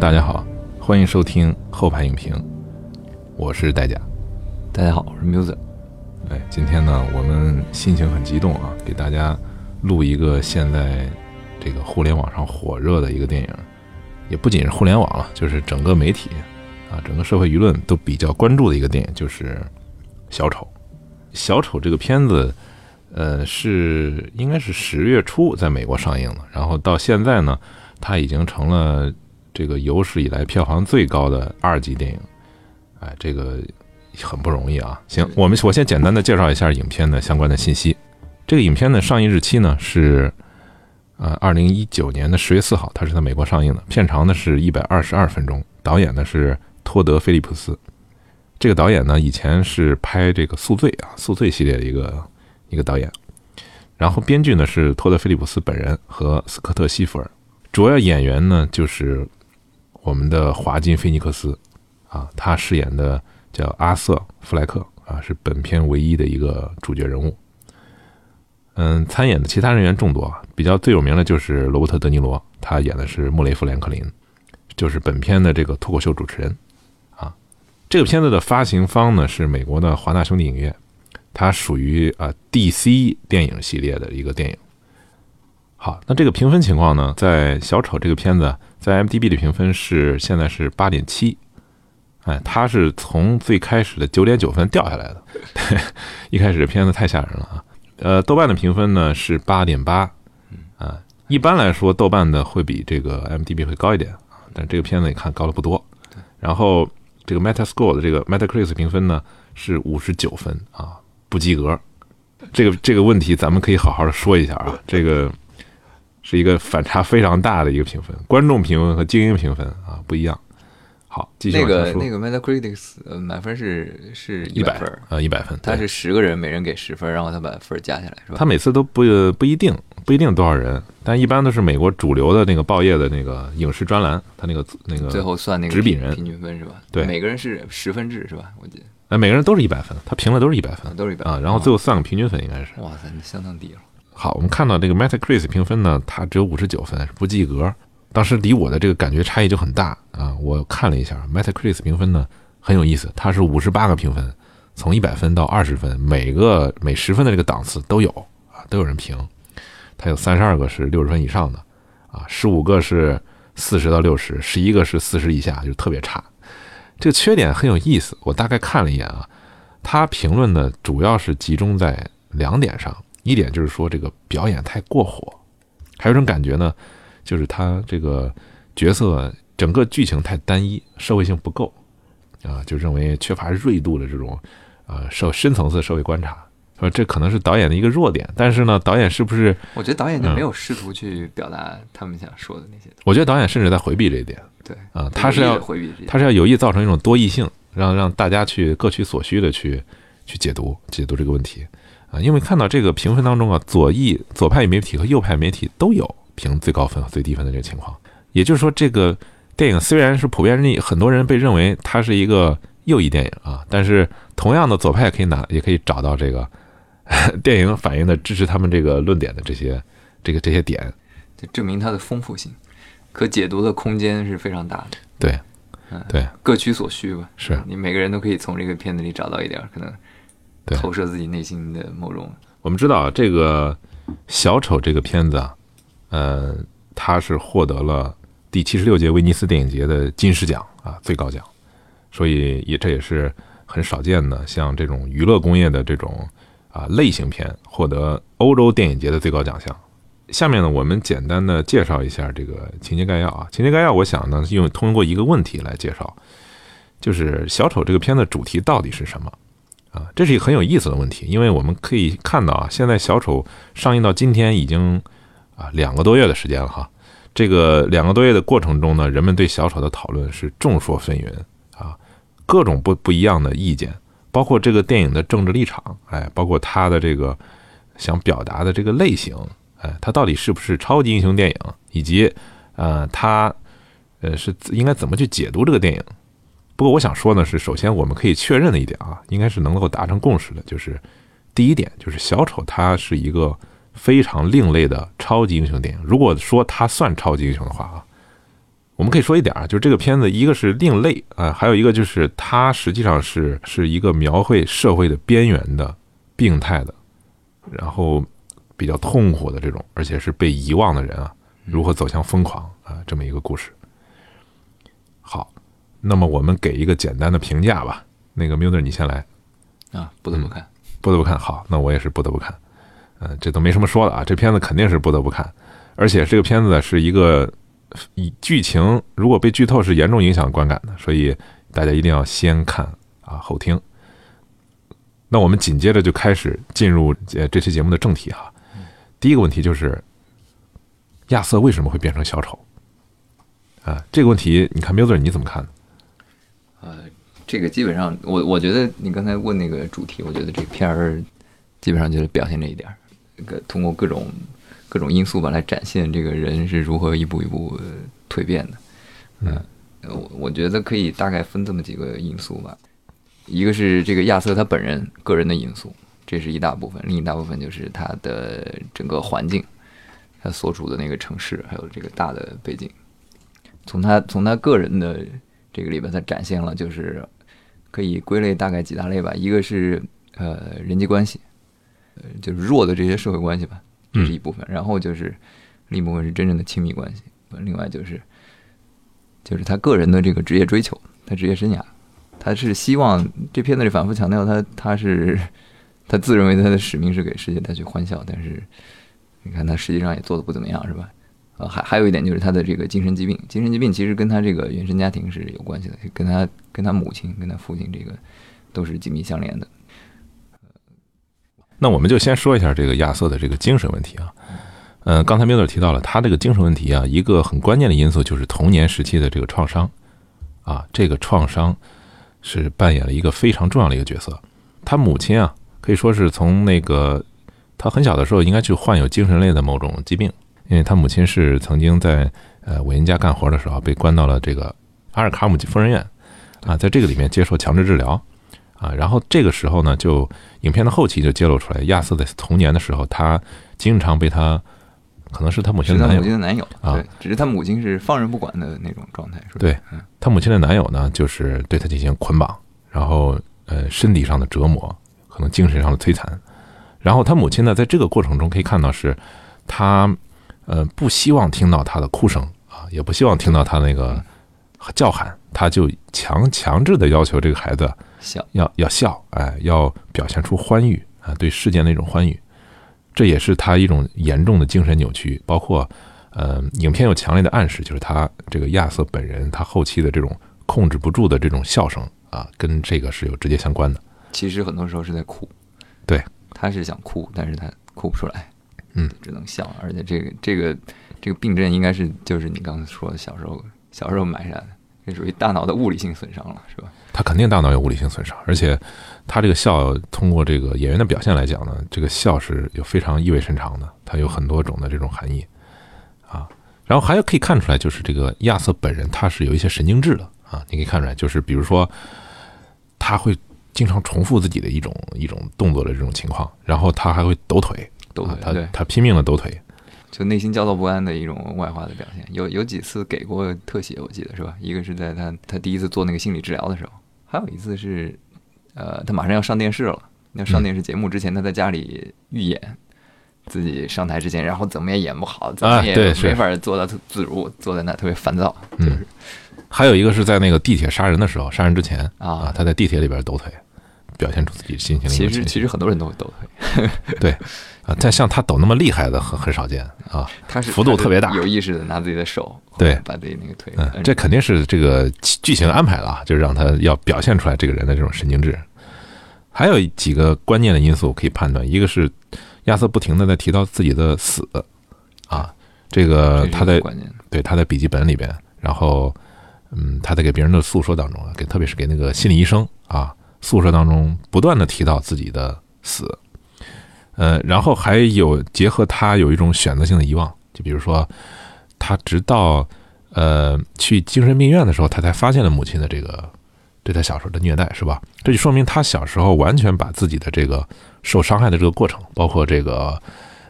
大家好，欢迎收听后排影评，我是戴甲。大家好，我是 Muser。哎，今天呢，我们心情很激动啊，给大家录一个现在这个互联网上火热的一个电影，也不仅是互联网了，就是整个媒体啊，整个社会舆论都比较关注的一个电影，就是《小丑》。小丑这个片子，呃，是应该是十月初在美国上映的，然后到现在呢，它已经成了这个有史以来票房最高的二级电影。哎，这个很不容易啊。行，我们 我先简单的介绍一下影片的相关的信息。这个影片的上映日期呢是呃二零一九年的十月四号，它是在美国上映的。片长呢是一百二十二分钟，导演呢是托德·菲利普斯。这个导演呢，以前是拍这个《宿醉》啊，《宿醉》系列的一个一个导演。然后编剧呢是托德·菲利普斯本人和斯科特·西弗尔。主要演员呢就是我们的华金·菲尼克斯啊，他饰演的叫阿瑟·弗莱克啊，是本片唯一的一个主角人物。嗯，参演的其他人员众多，比较最有名的就是罗伯特·德尼罗，他演的是穆雷夫·连克林，就是本片的这个脱口秀主持人。啊这个片子的发行方呢是美国的华纳兄弟影业，它属于啊 DC 电影系列的一个电影。好，那这个评分情况呢，在小丑这个片子在 m d b 的评分是现在是八点七，哎，它是从最开始的九点九分掉下来的，一开始这片子太吓人了啊。呃，豆瓣的评分呢是八点八，啊，一般来说豆瓣的会比这个 m d b 会高一点啊，但这个片子你看高了不多，然后。这个 Metascore 的这个 Metacritic 评分呢是五十九分啊，不及格。这个这个问题咱们可以好好的说一下啊，这个是一个反差非常大的一个评分，观众评分和精英评分啊不一样。好，继续那个那个 Metacritic 呃满分是是一百分啊，一百分。他是十个人，每人给十分，然后他把分加起来是吧？他每次都不不一定。不一定多少人，但一般都是美国主流的那个报业的那个影视专栏，他那个那个最后算那个纸笔人平均分是吧？对，每个人是十分制是吧？我记得，哎，每个人都是一百分，他评的都是一百分，都是一百啊。然后最后算个平均分，应该是。哇塞，那相当低了。好，我们看到这个 Metacritic 评分呢，它只有五十九分，不及格。当时离我的这个感觉差异就很大啊。我看了一下 Metacritic 评分呢，很有意思，它是五十八个评分，从一百分到二十分，每个每十分的这个档次都有啊，都有人评。它有三十二个是六十分以上的，啊，十五个是四十到六十，十一个是四十以下，就特别差。这个缺点很有意思，我大概看了一眼啊，他评论呢主要是集中在两点上，一点就是说这个表演太过火，还有一种感觉呢，就是他这个角色整个剧情太单一，社会性不够，啊，就认为缺乏锐度的这种，呃，社深层次社会观察。说这可能是导演的一个弱点，但是呢，导演是不是？我觉得导演就没有试图去表达他们想说的那些。我觉得导演甚至在回避这一点。对啊，他是要回避，他是要有意造成一种多异性，让让大家去各取所需的去去解读解读这个问题啊。因为看到这个评分当中啊，左翼左派媒体和右派媒体都有评最高分和最低分的这个情况。也就是说，这个电影虽然是普遍认很多人被认为它是一个右翼电影啊，但是同样的左派可以拿也可以找到这个。电影反映的支持他们这个论点的这些，这个这些点，就证明它的丰富性，可解读的空间是非常大的。对，嗯，对，各取所需吧。是你每个人都可以从这个片子里找到一点可能，投射自己内心的某种。我们知道这个小丑这个片子啊，呃，它是获得了第七十六届威尼斯电影节的金狮奖啊，最高奖，所以也这也是很少见的，像这种娱乐工业的这种。啊，类型片获得欧洲电影节的最高奖项。下面呢，我们简单的介绍一下这个情节概要啊。情节概要，我想呢，用通过一个问题来介绍，就是小丑这个片子主题到底是什么啊？这是一个很有意思的问题，因为我们可以看到啊，现在小丑上映到今天已经啊两个多月的时间了哈。这个两个多月的过程中呢，人们对小丑的讨论是众说纷纭啊，各种不不一样的意见。包括这个电影的政治立场，哎，包括他的这个想表达的这个类型，哎，他到底是不是超级英雄电影，以及呃，他呃是应该怎么去解读这个电影？不过我想说呢，是首先我们可以确认的一点啊，应该是能够达成共识的，就是第一点，就是小丑他是一个非常另类的超级英雄电影。如果说他算超级英雄的话啊，我们可以说一点啊，就是这个片子，一个是另类啊，还有一个就是它实际上是是一个描绘社会的边缘的、病态的，然后比较痛苦的这种，而且是被遗忘的人啊，如何走向疯狂啊，这么一个故事。好，那么我们给一个简单的评价吧。那个 Muser，你先来啊，不得不看，不得不看。好，那我也是不得不看。嗯，这都没什么说的啊，这片子肯定是不得不看，而且这个片子是一个。以剧情如果被剧透是严重影响观感的，所以大家一定要先看啊后听。那我们紧接着就开始进入呃这期节目的正题哈。第一个问题就是亚瑟为什么会变成小丑？啊，这个问题你看 Muser 你怎么看？呃，这个基本上我我觉得你刚才问那个主题，我觉得这片儿基本上就是表现这一点，这个通过各种。各种因素吧，来展现这个人是如何一步一步蜕变的。嗯，我我觉得可以大概分这么几个因素吧。一个是这个亚瑟他本人个人的因素，这是一大部分；另一大部分就是他的整个环境，他所处的那个城市，还有这个大的背景。从他从他个人的这个里边，他展现了就是可以归类大概几大类吧。一个是呃人际关系，呃就是弱的这些社会关系吧。这是一部分，然后就是另一部分是真正的亲密关系，另外就是就是他个人的这个职业追求，他职业生涯，他是希望这片子里反复强调他他是他自认为他的使命是给世界带去欢笑，但是你看他实际上也做的不怎么样，是吧？呃，还还有一点就是他的这个精神疾病，精神疾病其实跟他这个原生家庭是有关系的，跟他跟他母亲跟他父亲这个都是紧密相连的。那我们就先说一下这个亚瑟的这个精神问题啊，嗯，刚才米勒提到了他这个精神问题啊，一个很关键的因素就是童年时期的这个创伤，啊，这个创伤是扮演了一个非常重要的一个角色。他母亲啊，可以说是从那个他很小的时候应该就患有精神类的某种疾病，因为他母亲是曾经在呃韦恩家干活的时候被关到了这个阿尔卡姆疯人院，啊，在这个里面接受强制治疗。啊，然后这个时候呢，就影片的后期就揭露出来，亚瑟在童年的时候，他经常被他，可能是他母亲的男友，母亲的男友啊，只是他母亲是放任不管的那种状态，是吧？对，他母亲的男友呢，就是对他进行捆绑，然后呃，身体上的折磨，可能精神上的摧残，然后他母亲呢，在这个过程中可以看到是，他呃不希望听到他的哭声啊，也不希望听到他那个叫喊，他就强强制的要求这个孩子。笑要要笑，哎，要表现出欢愉啊，对世界那种欢愉，这也是他一种严重的精神扭曲。包括，呃，影片有强烈的暗示，就是他这个亚瑟本人，他后期的这种控制不住的这种笑声啊，跟这个是有直接相关的。其实很多时候是在哭，对，他是想哭，但是他哭不出来，嗯，只能笑。而且这个这个这个病症应该是就是你刚才说的小时候小时候埋下的。这属于大脑的物理性损伤了，是吧？他肯定大脑有物理性损伤，而且他这个笑，通过这个演员的表现来讲呢，这个笑是有非常意味深长的，它有很多种的这种含义啊。然后还有可以看出来，就是这个亚瑟本人他是有一些神经质的啊，你可以看出来，就是比如说他会经常重复自己的一种一种动作的这种情况，然后他还会抖腿，抖腿，他他拼命的抖腿。就内心焦躁不安的一种外化的表现，有有几次给过特写，我记得是吧？一个是在他他第一次做那个心理治疗的时候，还有一次是，呃，他马上要上电视了，要上电视节目之前，他在家里预演自己上台之前，然后怎么也演不好，怎么也没法做到自如，坐在那特别烦躁。嗯，还有一个是在那个地铁杀人的时候，杀人之前啊，他在地铁里边抖腿，表现出自己心情的。其实其实很多人都会抖腿，对。啊，但像他抖那么厉害的很很少见啊，他是幅度特别大，有意识的拿自己的手对把自己那个腿，嗯，这肯定是这个剧情安排了，就是让他要表现出来这个人的这种神经质。还有几个关键的因素可以判断，一个是亚瑟不停的在提到自己的死啊，这个他在对他在笔记本里边，然后嗯他在给别人的诉说当中啊，给特别是给那个心理医生啊诉说当中不断的提到自己的死。呃，然后还有结合他有一种选择性的遗忘，就比如说，他直到呃去精神病院的时候，他才发现了母亲的这个对他小时候的虐待，是吧？这就说明他小时候完全把自己的这个受伤害的这个过程，包括这个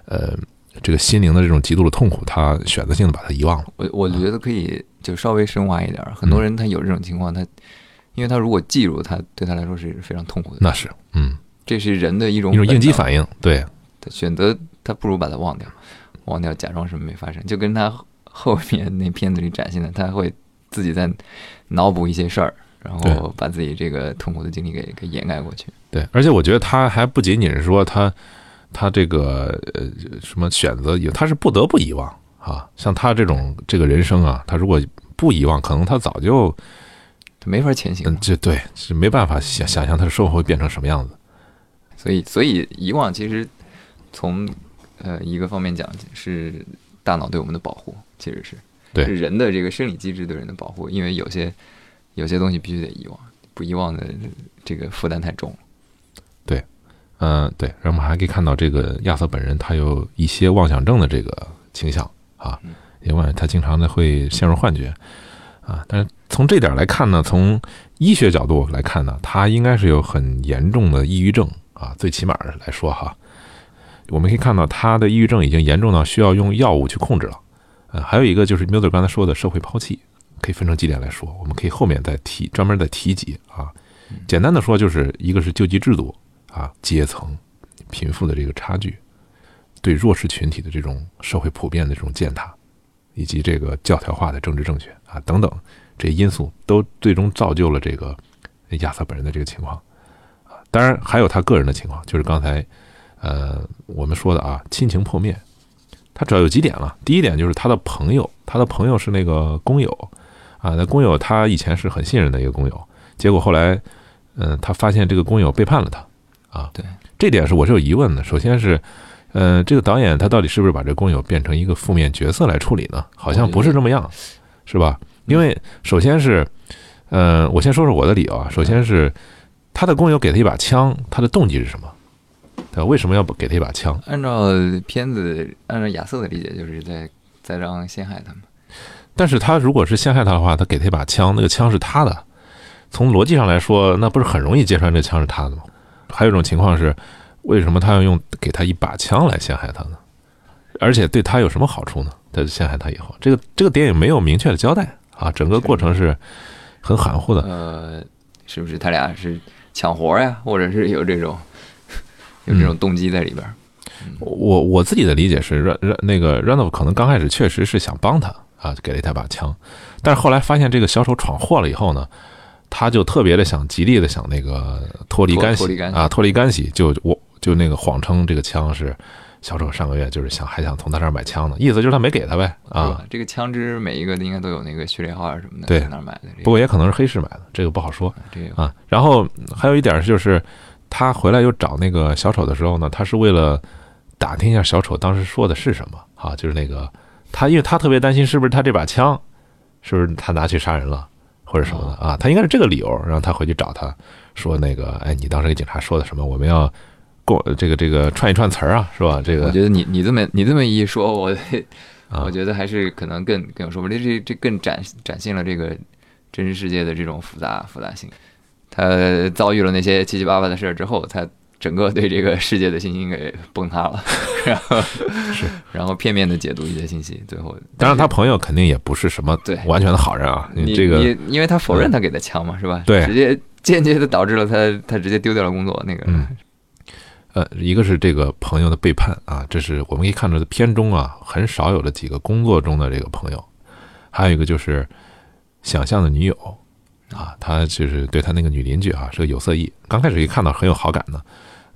呃这个心灵的这种极度的痛苦，他选择性的把它遗忘了。我我觉得可以就稍微升华一点儿，很多人他有这种情况，他因为他如果记住，他对他来说是非常痛苦的，那是，嗯，这是人的一种一种应激，反应，对，他选择他不如把它忘掉，忘掉假装什么没发生，就跟他后面那片子里展现的，他会自己在脑补一些事儿，然后把自己这个痛苦的经历给给掩盖过去。对，而且我觉得他还不仅仅是说他他这个呃什么选择有，他是不得不遗忘啊。像他这种这个人生啊，他如果不遗忘，可能他早就他没法前行嗯，，这对是没办法想想象他的生活会变成什么样子。所以所以遗忘其实从呃一个方面讲是大脑对我们的保护，其实是对是人的这个生理机制对人的保护，因为有些有些东西必须得遗忘，不遗忘的这个负担太重对。嗯，对，然后我们还可以看到这个亚瑟本人他有一些妄想症的这个倾向啊，因为他经常的会陷入幻觉啊。但是从这点来看呢，从医学角度来看呢，他应该是有很严重的抑郁症啊，最起码来说哈，我们可以看到他的抑郁症已经严重到需要用药物去控制了。呃，还有一个就是 Miller 刚才说的社会抛弃，可以分成几点来说，我们可以后面再提专门再提及啊。简单的说，就是一个是救济制度啊，阶层、贫富的这个差距，对弱势群体的这种社会普遍的这种践踏，以及这个教条化的政治正确啊等等这些因素，都最终造就了这个亚瑟本人的这个情况啊。当然还有他个人的情况，就是刚才呃我们说的啊，亲情破灭。他主要有几点了，第一点就是他的朋友，他的朋友是那个工友啊，那工友他以前是很信任的一个工友，结果后来，嗯、他发现这个工友背叛了他，啊，对，这点是我是有疑问的。首先是，呃，这个导演他到底是不是把这个工友变成一个负面角色来处理呢？好像不是这么样，是吧？因为首先是，呃，我先说说我的理由啊。首先是他的工友给他一把枪，他的动机是什么？对吧？为什么要给他一把枪？按照片子，按照亚瑟的理解，就是在在让陷害他们。但是他如果是陷害他的话，他给他一把枪，那个枪是他的，从逻辑上来说，那不是很容易揭穿这枪是他的吗？还有一种情况是，为什么他要用给他一把枪来陷害他呢？而且对他有什么好处呢？他陷害他以后，这个这个电影没有明确的交代啊，整个过程是很含糊的。呃，是不是他俩是抢活呀，或者是有这种有这种动机在里边儿？我我自己的理解是，让让那个 Randolph 可能刚开始确实是想帮他啊，给了一他把枪，但是后来发现这个小丑闯祸了以后呢，他就特别的想极力的想那个脱离干系啊，脱离干系，就我就那个谎称这个枪是小丑上个月就是想还想从他这儿买枪呢，意思就是他没给他呗啊，这个枪支每一个应该都有那个序列号啊什么的，对在哪儿买的？不过也可能是黑市买的，这个不好说。啊。然后还有一点就是，他回来又找那个小丑的时候呢，他是为了打听一下小丑当时说的是什么啊，就是那个他，因为他特别担心是不是他这把枪，是不是他拿去杀人了或者什么的啊，他应该是这个理由让他回去找他说那个，哎，你当时给警察说的什么？我们要过这个这个串一串词儿啊，是吧？这个我觉得你你这么你这么一说，我 啊我觉得还是可能更更有说服力，这这更展展现了这个真实世界的这种复杂复杂性。他遭遇了那些七七八八的事儿之后，他整个对这个世界的信心给崩塌了，然后 是，然后片面的解读一些信息，最后当然他朋友肯定也不是什么对完全的好人啊，你这个你因为他否认他给的枪嘛，是吧？对直接间接的导致了他他直接丢掉了工作，那个嗯呃，一个是这个朋友的背叛啊，这是我们可以看到的片中啊很少有的几个工作中的这个朋友，还有一个就是想象的女友啊，他就是对他那个女邻居啊是个有色艺，刚开始一看到很有好感呢，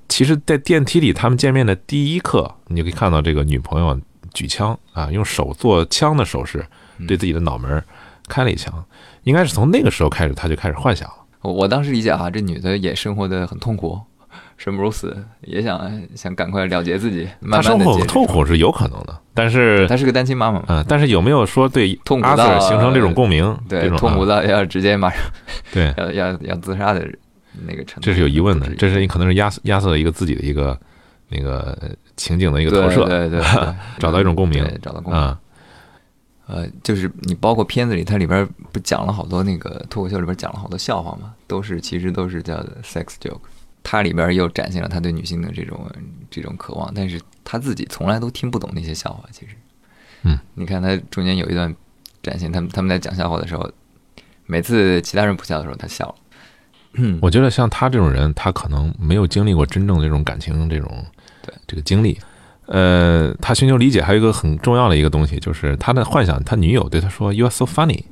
其实，在电梯里他们见面的第一刻，你就可以看到这个女朋友举枪啊，用手做枪的手势对自己的脑门儿开了一枪，应该是从那个时候开始他就开始幻想了。我我当时理解啊，这女的也生活的很痛苦，生不如死，也想想赶快了结自己，他生活慢慢的结痛苦是有可能的，但是她是个单亲妈妈嘛，嗯，但是有没有说对痛苦到形成这种共鸣？对痛苦啊到要直接马上对，要要要自杀的那个程度，这是有疑问的这是你可能是压压缩了一个自己的一个那个情景的一个投射，对对 对对找到一种共鸣对找到共鸣。啊，呃，就是你包括片子里，它里边不讲了好多那个脱口秀里边讲了好多笑话嘛，都是其实都是叫 sex joke。他里边又展现了他对女性的这种这种渴望，但是他自己从来都听不懂那些笑话。其实，嗯，你看他中间有一段展现，他们他们在讲笑话的时候，每次其他人不笑的时候，他笑了。嗯，我觉得像他这种人，他可能没有经历过真正的这种感情这种对这个经历。呃，他寻求理解还有一个很重要的一个东西，就是他的幻想，他女友对他说 “You are so funny”，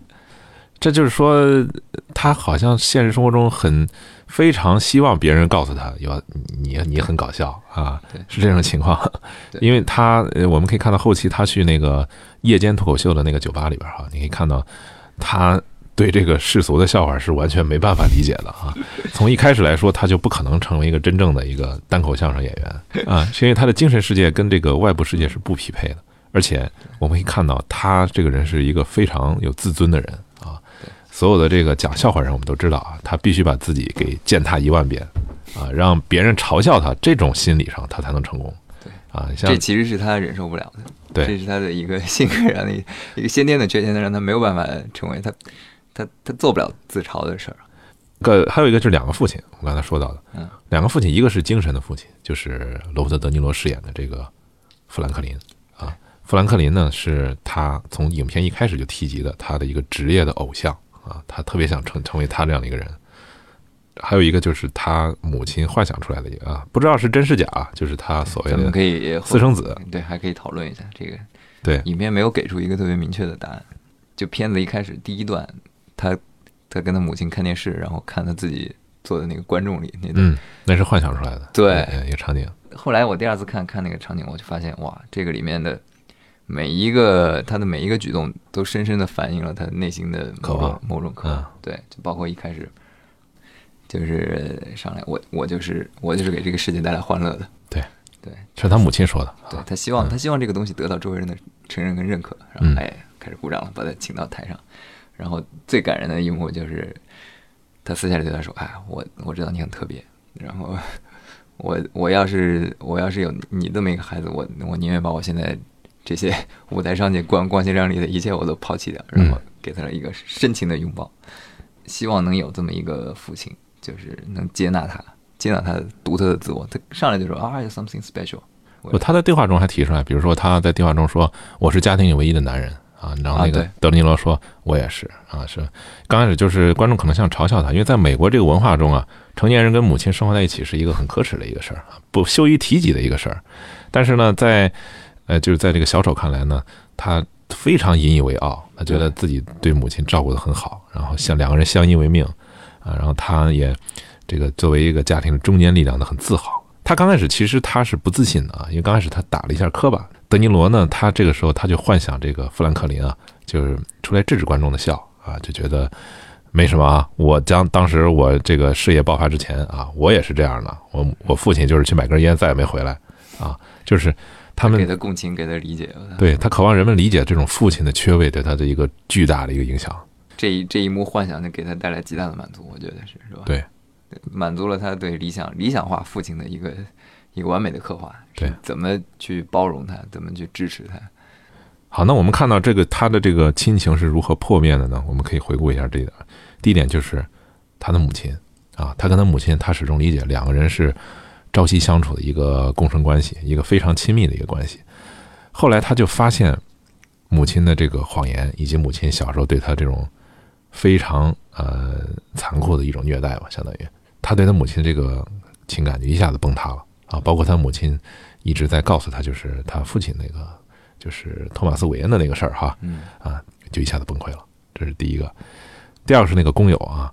这就是说他好像现实生活中很非常希望别人告诉他有你你很搞笑啊，是这种情况。因为他呃我们可以看到后期他去那个夜间脱口秀的那个酒吧里边哈，你可以看到他对这个世俗的笑话是完全没办法理解的啊。从一开始来说，他就不可能成为一个真正的一个单口相声演员啊，是因为他的精神世界跟这个外部世界是不匹配的。而且我们可以看到，他这个人是一个非常有自尊的人啊。所有的这个讲笑话人，我们都知道啊，他必须把自己给践踏一万遍啊，让别人嘲笑他，这种心理上他才能成功。对啊，像这其实是他忍受不了的，对这是他的一个 性格上的一一个先天的缺陷，让他没有办法成为他他他做不了自嘲的事儿。个还有一个就是两个父亲，我刚才说到的，嗯，两个父亲，一个是精神的父亲，就是罗伯特·德尼罗饰演的这个富兰克林啊。富兰克林呢，是他从影片一开始就提及的他的一个职业的偶像啊，他特别想成成为他这样的一个人。还有一个就是他母亲幻想出来的一个啊，不知道是真是假啊，就是他所谓咱们可的以私生子，对，还可以讨论一下这个。对影片没有给出一个特别明确的答案。就片子一开始第一段，他他跟他母亲看电视，然后看他自己坐在那个观众里那段。嗯，那是幻想出来的，对呃一个场景。后来我第二次看看那个场景，我就发现哇，这个里面的每一个他的每一个举动，都深深的反映了他内心的某种渴望。某种渴望。嗯。对，就包括一开始就是上来，我我就是我就是给这个世界带来欢乐的。对。对。是他母亲说的，对他希望他希望这个东西得到周围人的承认跟认可，然嗯。后哎开始鼓掌了，把他请到台上。然后最感人的一幕就是他私下里对他说：“哎，我我知道你很特别，然后 我我要是我要是有你这么一个孩子，我我宁愿把我现在这些舞台上去光光鲜亮丽的一切我都抛弃掉，然后给他了一个深情的拥抱，希望能有这么一个父亲，就是能接纳他，接纳他独特的自我。他上来就说啊，有 something special。不，他在对话中还提出来，比如说他在对话中说：“我是家庭里唯一的男人啊。”然后那个德尼罗说：“我也是啊。”是刚开始就是观众可能想嘲笑他，因为在美国这个文化中啊，成年人跟母亲生活在一起是一个很可耻的一个事儿啊，不羞于提及的一个事儿。但是呢，在呃，就是在这个小丑看来呢，他非常引以为傲，他觉得自己对母亲照顾得很好，然后像两个人相依为命啊，然后他也这个作为一个家庭的中坚力量呢，很自豪。他刚开始其实他是不自信的啊，因为刚开始他打了一下磕巴。德尼罗呢，他这个时候他就幻想这个富兰克林啊，就是出来制止观众的笑啊，就觉得没什么啊。我将当时我这个事业爆发之前啊，我也是这样的。我我父亲就是去买根烟，再也没回来啊，就是他们给他共情，给他理解。对他渴望人们理解这种父亲的缺位对他的一个巨大的一个影响。这一这一幕幻想就给他带来极大的满足，我觉得是是吧？对，满足了他对理想理想化父亲的一个一个完美的刻画。对怎么去包容他，怎么去支持他？好，那我们看到这个他的这个亲情是如何破灭的呢？我们可以回顾一下这一点。第一点就是他的母亲啊，他跟他母亲，他始终理解两个人是朝夕相处的一个共生关系，一个非常亲密的一个关系。后来他就发现母亲的这个谎言，以及母亲小时候对他这种非常呃残酷的一种虐待吧，相当于他对他母亲这个情感就一下子崩塌了啊！包括他母亲一直在告诉他，就是他父亲那个就是托马斯·韦恩的那个事儿哈，嗯啊，就一下子崩溃了。这是第一个。第二个是那个工友啊，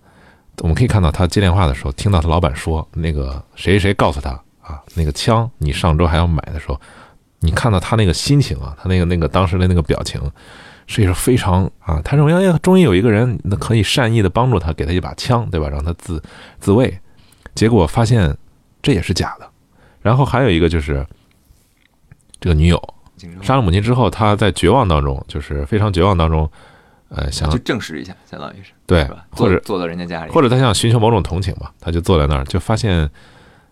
我们可以看到他接电话的时候，听到他老板说那个谁谁告诉他啊，那个枪你上周还要买的时候，你看到他那个心情啊，他那个那个当时的那个表情，是一个非常啊，他认为哎，终于有一个人那可以善意的帮助他，给他一把枪，对吧？让他自自卫。结果发现这也是假的。然后还有一个就是这个女友杀了母亲之后，他在绝望当中，就是非常绝望当中，呃，想就证实一下，相当于是对是吧？，或者坐坐到人家家里，或者他想寻求某种同情吧，他就坐在那儿，就发现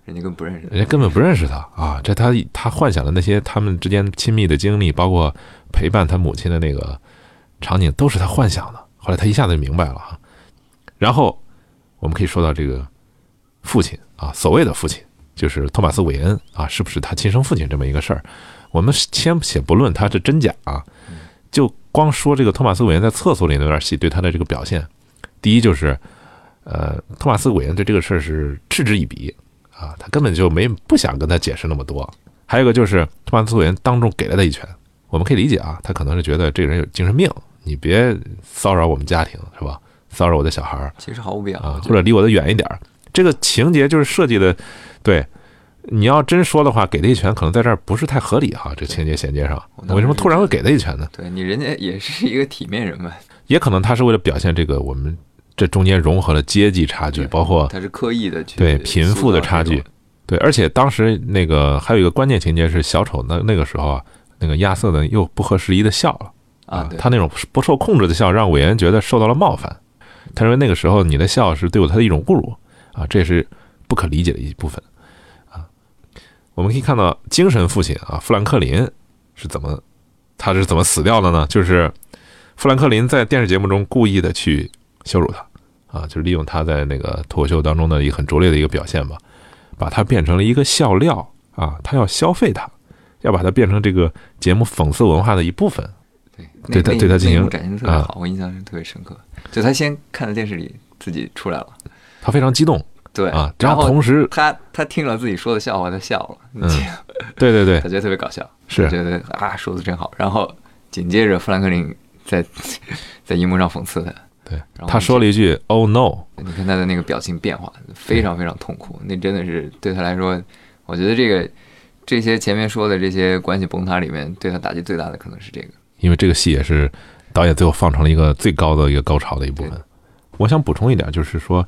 人家根本不认识人家根本不认识他啊！这他他幻想的那些他们之间亲密的经历，包括陪伴他母亲的那个场景，都是他幻想的。后来他一下子就明白了啊。然后我们可以说到这个父亲啊，所谓的父亲就是托马斯·韦恩啊，是不是他亲生父亲这么一个事儿？我们先且不论他是真假啊，就光说这个托马斯·韦恩在厕所里那段戏对他的这个表现，第一就是，呃，托马斯·韦恩对这个事儿是嗤之以鼻啊，他根本就没不想跟他解释那么多。还有一个就是托马斯·韦恩当众给了他一拳，我们可以理解啊，他可能是觉得这个人有精神病，你别骚扰我们家庭是吧？骚扰我的小孩儿其实毫无必要啊，或者离我的远一点儿。这个情节就是设计的，对，你要真说的话，给他一拳可能在这儿不是太合理哈，这情节衔接上，为什么突然会给他一拳呢？对你人家也是一个体面人嘛，也可能他是为了表现这个我们这中间融合了阶级差距，包括他是刻意的去对贫富的差距，对，而且当时那个还有一个关键情节是小丑那那个时候啊，那个亚瑟呢又不合时宜的笑了。啊，他那种不受控制的笑让韦恩觉得受到了冒犯，他认为那个时候你的笑是对我他的一种侮辱。啊，这也是不可理解的一部分。啊。我们可以看到精神父亲啊，富兰克林是怎么他是怎么死掉的呢？就是富兰克林在电视节目中故意的去羞辱他啊，就是利用他在那个脱口秀当中的一个很拙劣的一个表现吧，把他变成了一个笑料啊，他要消费他，要把他变成这个节目讽刺文化的一部分。对对他对他进行啊好，我印象是特别深刻。就他先看到电视里自己出来了，他非常激动对啊，然后同时，他他听了自己说的笑话，他笑了，嗯 对对对 他，觉得特别搞笑，是觉得啊说的真好。然后紧接着富兰克林在 在荧幕上讽刺他，对然，后他说了一句 “Oh no”，你看他的那个表情变化，非常非常痛苦。那真的是对他来说，我觉得这个这些前面说的这些关系崩塌里面，对他打击最大的可能是这个。因为这个戏也是导演最后放成了一个最高的一个高潮的一部分。我想补充一点，就是说，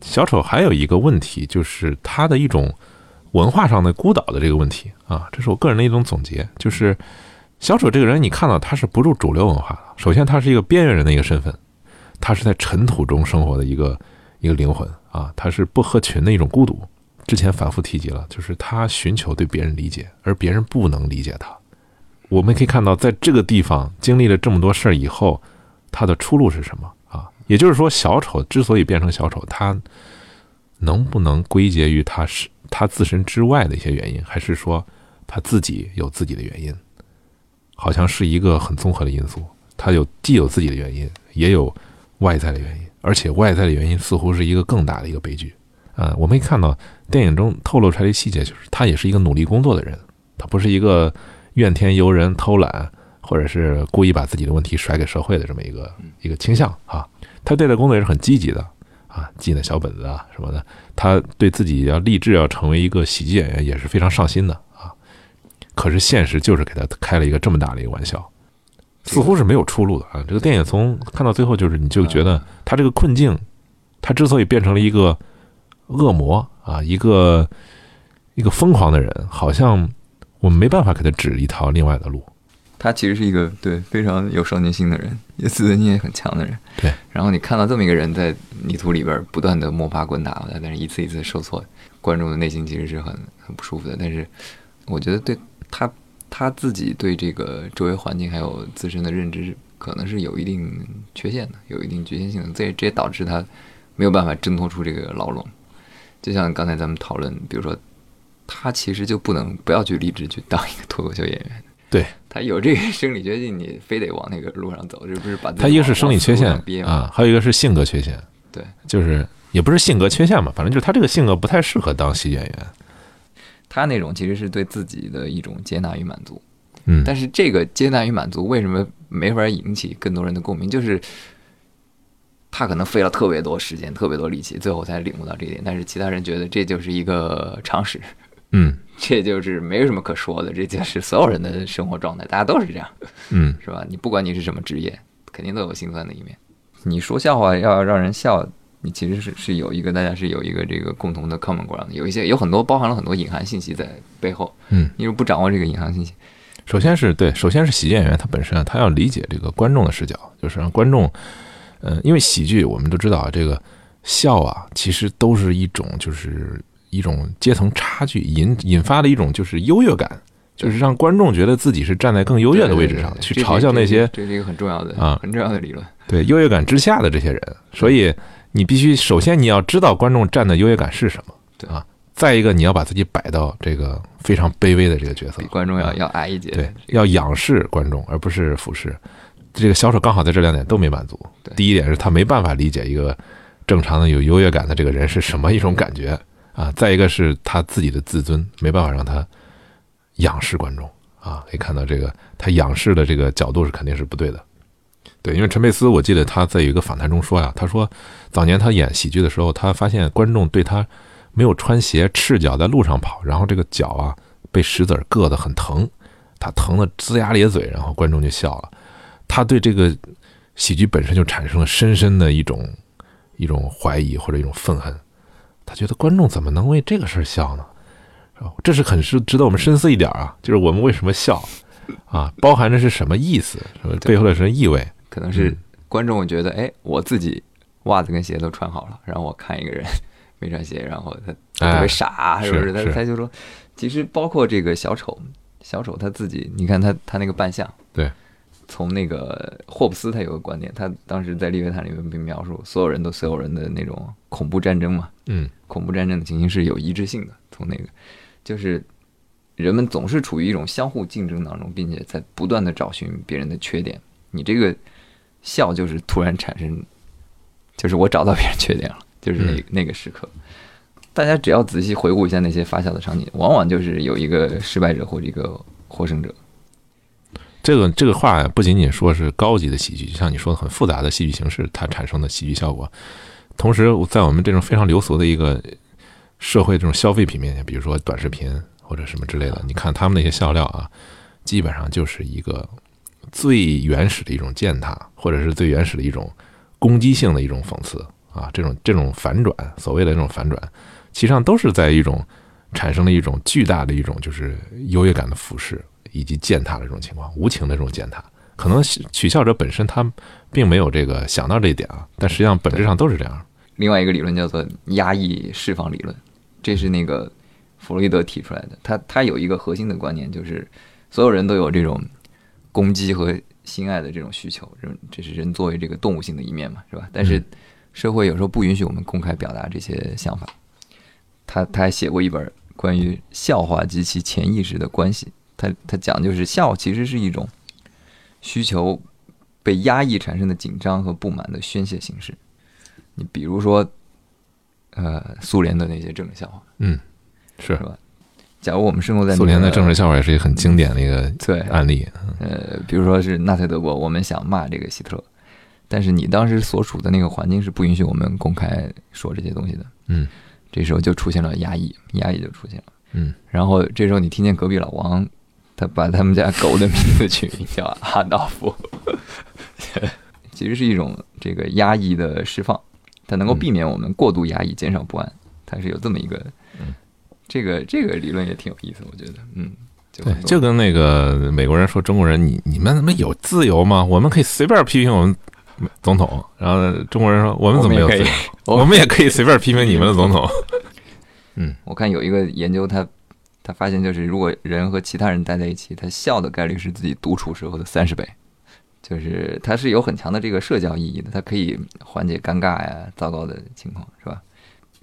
小丑还有一个问题，就是他的一种文化上的孤岛的这个问题啊，这是我个人的一种总结。就是小丑这个人，你看到他是不入主流文化的，首先他是一个边缘人的一个身份，他是在尘土中生活的一个一个灵魂啊，他是不合群的一种孤独。之前反复提及了，就是他寻求对别人理解，而别人不能理解他。我们可以看到，在这个地方经历了这么多事儿以后，他的出路是什么？也就是说，小丑之所以变成小丑，他能不能归结于他是他自身之外的一些原因，还是说他自己有自己的原因？好像是一个很综合的因素，他有既有自己的原因，也有外在的原因，而且外在的原因似乎是一个更大的一个悲剧。啊，我们可以看到电影中透露出来的细节，就是他也是一个努力工作的人，他不是一个怨天尤人、偷懒，或者是故意把自己的问题甩给社会的这么一个一个倾向啊。他对待工作也是很积极的啊，记那小本子啊什么的。他对自己要立志要成为一个喜剧演员也是非常上心的啊。可是现实就是给他开了一个这么大的一个玩笑，似乎是没有出路的啊。这个电影从看到最后，就是你就觉得他这个困境，他之所以变成了一个恶魔啊，一个一个疯狂的人，好像我们没办法给他指一条另外的路。他其实是一个对非常有少年心的人，也自尊心也很强的人。对，然后你看到这么一个人在泥土里边不断的摸爬滚打，但是一次一次受挫，观众的内心其实是很很不舒服的。但是我觉得对他他自己对这个周围环境还有自身的认知，可能是有一定缺陷的，有一定局限性的。这这也导致他没有办法挣脱出这个牢笼。就像刚才咱们讨论，比如说他其实就不能不要去立志去当一个脱口秀演员。对他有这个生理缺陷，你非得往那个路上走，这不是把他一个是生理缺陷？啊，还有一个是性格缺陷，对，就是也不是性格缺陷嘛，反正就是他这个性格不太适合当喜剧演员。他那种其实是对自己的一种接纳与满足，嗯，但是这个接纳与满足为什么没法引起更多人的共鸣？就是他可能费了特别多时间、特别多力气，最后才领悟到这一点。但是其他人觉得这就是一个常识，嗯这就是没有什么可说的，这就是所有人的生活状态，大家都是这样。嗯，是吧？你不管你是什么职业，肯定都有心酸的一面。你说笑话要让人笑，你其实是是有一个大家是有一个这个共同的 common ground，有一些有很多包含了很多隐含信息在背后。嗯，你如果不掌握这个隐含信息，首先是对，首先是喜剧演员他本身啊，他要理解这个观众的视角，就是让观众，嗯、因为喜剧我们都知道啊，这个笑啊，其实都是一种就是一种阶层差距引引发的一种就是优越感，就是让观众觉得自己是站在更优越的位置上去嘲笑那些这这是一个很重要的啊很重要的理论。对优越感之下的这些人，所以你必须首先你要知道观众站的优越感是什么对啊。再一个，你要把自己摆到这个非常卑微的这个角色比，观众要啊要矮一截。对，要仰视观众，而不是俯视。这个小丑刚好在这两点都没满足对。第一点是他没办法理解一个正常的有优越感的这个人是什么一种感觉啊，再一个是他自己的自尊没办法让他仰视观众啊。可以看到这个他仰视的这个角度是肯定是不对的。对，因为陈佩斯，我记得他在有一个访谈中说呀，他说早年他演喜剧的时候，他发现观众对他没有穿鞋，赤脚在路上跑，然后这个脚啊被石子硌得很疼，他疼得龇牙咧嘴，然后观众就笑了。他对这个喜剧本身就产生了深深的一种一种怀疑或者一种愤恨，他觉得观众怎么能为这个事儿笑呢？这是很是值得我们深思一点啊，就是我们为什么笑啊，包含着是什么意思，什么？背后的什么意味？可能是嗯观众觉得，哎，我自己袜子跟鞋都穿好了，然后我看一个人没穿鞋，然后他他特哎别傻，是不是？他他就说，其实包括这个小丑，小丑他自己，你看他他那个扮相，对，从那个霍布斯他有个观点，他当时在利维坦里面被描述，所有人都所有人的那种恐怖战争嘛，嗯恐怖战争的情形是有一致性的。从那个就是人们总是处于一种相互竞争当中，并且在不断的找寻别人的缺点。你这个笑就是突然产生，就是我找到别人缺点了，就是那、嗯那个时刻。大家只要仔细回顾一下那些发笑的场景，往往就是有一个失败者或者一个获胜者。这个这个话不仅仅说是高级的喜剧，就像你说的很复杂的戏剧形式，它产生的喜剧效果。同时，在我们这种非常流俗的一个社会这种消费品面前，比如说短视频或者什么之类的，你看他们那些笑料啊，基本上就是一个最原始的一种践踏，或者是最原始的一种攻击性的一种讽刺啊，这种这种反转，所谓的这种反转，其实上都是在一种产生了一种巨大的一种就是优越感的腐蚀以及践踏的这种情况，无情的这种践踏。可能取笑者本身他并没有这个想到这一点啊，但实际上本质上都是这样。另外一个理论叫做压抑释放理论，这是那个弗洛伊德提出来的。他他有一个核心的观念，就是所有人都有这种攻击和心爱的这种需求，人这是人作为这个动物性的一面嘛，是吧？但是社会有时候不允许我们公开表达这些想法。他他还写过一本关于笑话及其潜意识的关系，他他讲就是笑其实是一种需求被压抑产生的紧张和不满的宣泄形式。你比如说，呃，苏联的那些政治笑话，嗯，是是吧？假如我们生活在、那个、苏联的政治笑话也是一个很经典的一个对案例。呃，比如说是纳粹德国，我们想骂这个希特勒，但是你当时所处的那个环境是不允许我们公开说这些东西的。嗯这时候就出现了压抑，压抑就出现了。嗯，然后这时候你听见隔壁老王，他把他们家狗的名字取名叫阿道夫，其实是一种这个压抑的释放，它能够避免我们过度压抑，减少不安。它是有这么一个，这个这个理论也挺有意思，我觉得，嗯，就跟那个美国人说中国人，你你们怎么有自由吗？我们可以随便批评我们总统，然后中国人说我们怎么没有自由？我们也可以随便批评你们的总统。嗯我看有一个研究他，他发现就是如果人和其他人待在一起，他笑的概率是自己独处时候的三十倍，就是它是有很强的这个社交意义的，它可以缓解尴尬呀、糟糕的情况，是吧？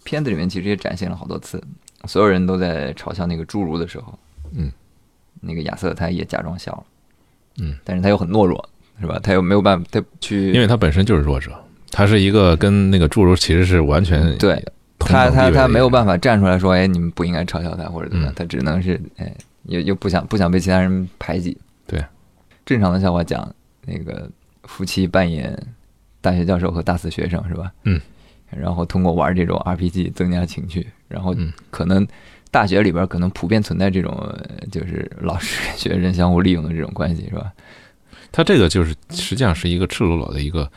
片子里面其实也展现了好多次，所有人都在嘲笑那个侏儒的时候，嗯，那个亚瑟他也假装笑了，嗯，但是他又很懦弱，是吧？他又没有办法，他去，因为他本身就是弱者，他是一个跟那个侏儒其实是完全对同他他他没有办法站出来说，哎，你们不应该嘲笑他或者怎么样，嗯他只能是哎，又又不想不想被其他人排挤。对，正常的笑话讲那个夫妻扮演大学教授和大四学生是吧？嗯，然后通过玩这种 RPG 增加情趣，然后嗯可能大学里边可能普遍存在这种呃就是老师跟学生相互利用的这种关系是吧？他这个就是实际上是一个赤裸裸的一个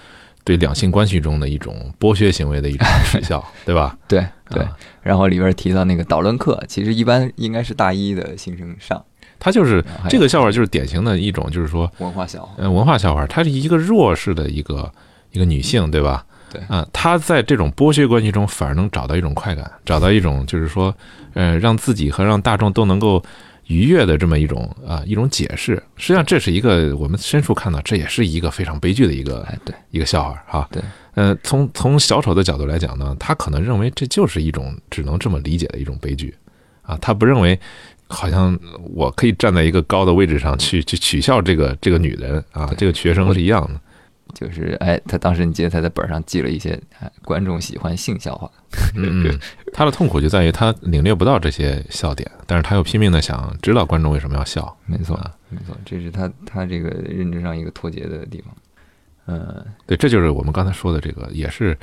对两性关系中的一种剥削行为的一种耻笑，对吧？对对，啊然后里边提到那个导论课，其实一般应该是大一的新生上他就是这个笑话，就是典型的一种，就是说文化笑话。嗯，文化笑话，她是一个弱势的一个一个女性，对吧？对啊，她在这种剥削关系中，反而能找到一种快感，找到一种就是说，呃，让自己和让大众都能够愉悦的这么一种啊一种解释。实际上，这是一个我们深处看到，这也是一个非常悲剧的一个一个笑话哈。对，呃，从从小丑的角度来讲呢，他可能认为这就是一种只能这么理解的一种悲剧啊，他不认为好像我可以站在一个高的位置上去去取笑这个这个女人啊，这个学生是一样的。就是哎，他当时你记得他在本上记了一些哎观众喜欢性笑话，嗯嗯，他的痛苦就在于他领略不到这些笑点，但是他又拼命的想知道观众为什么要笑。没错啊，没错，这是他他这个认知上一个脱节的地方。嗯，对，这就是我们刚才说的这个，也是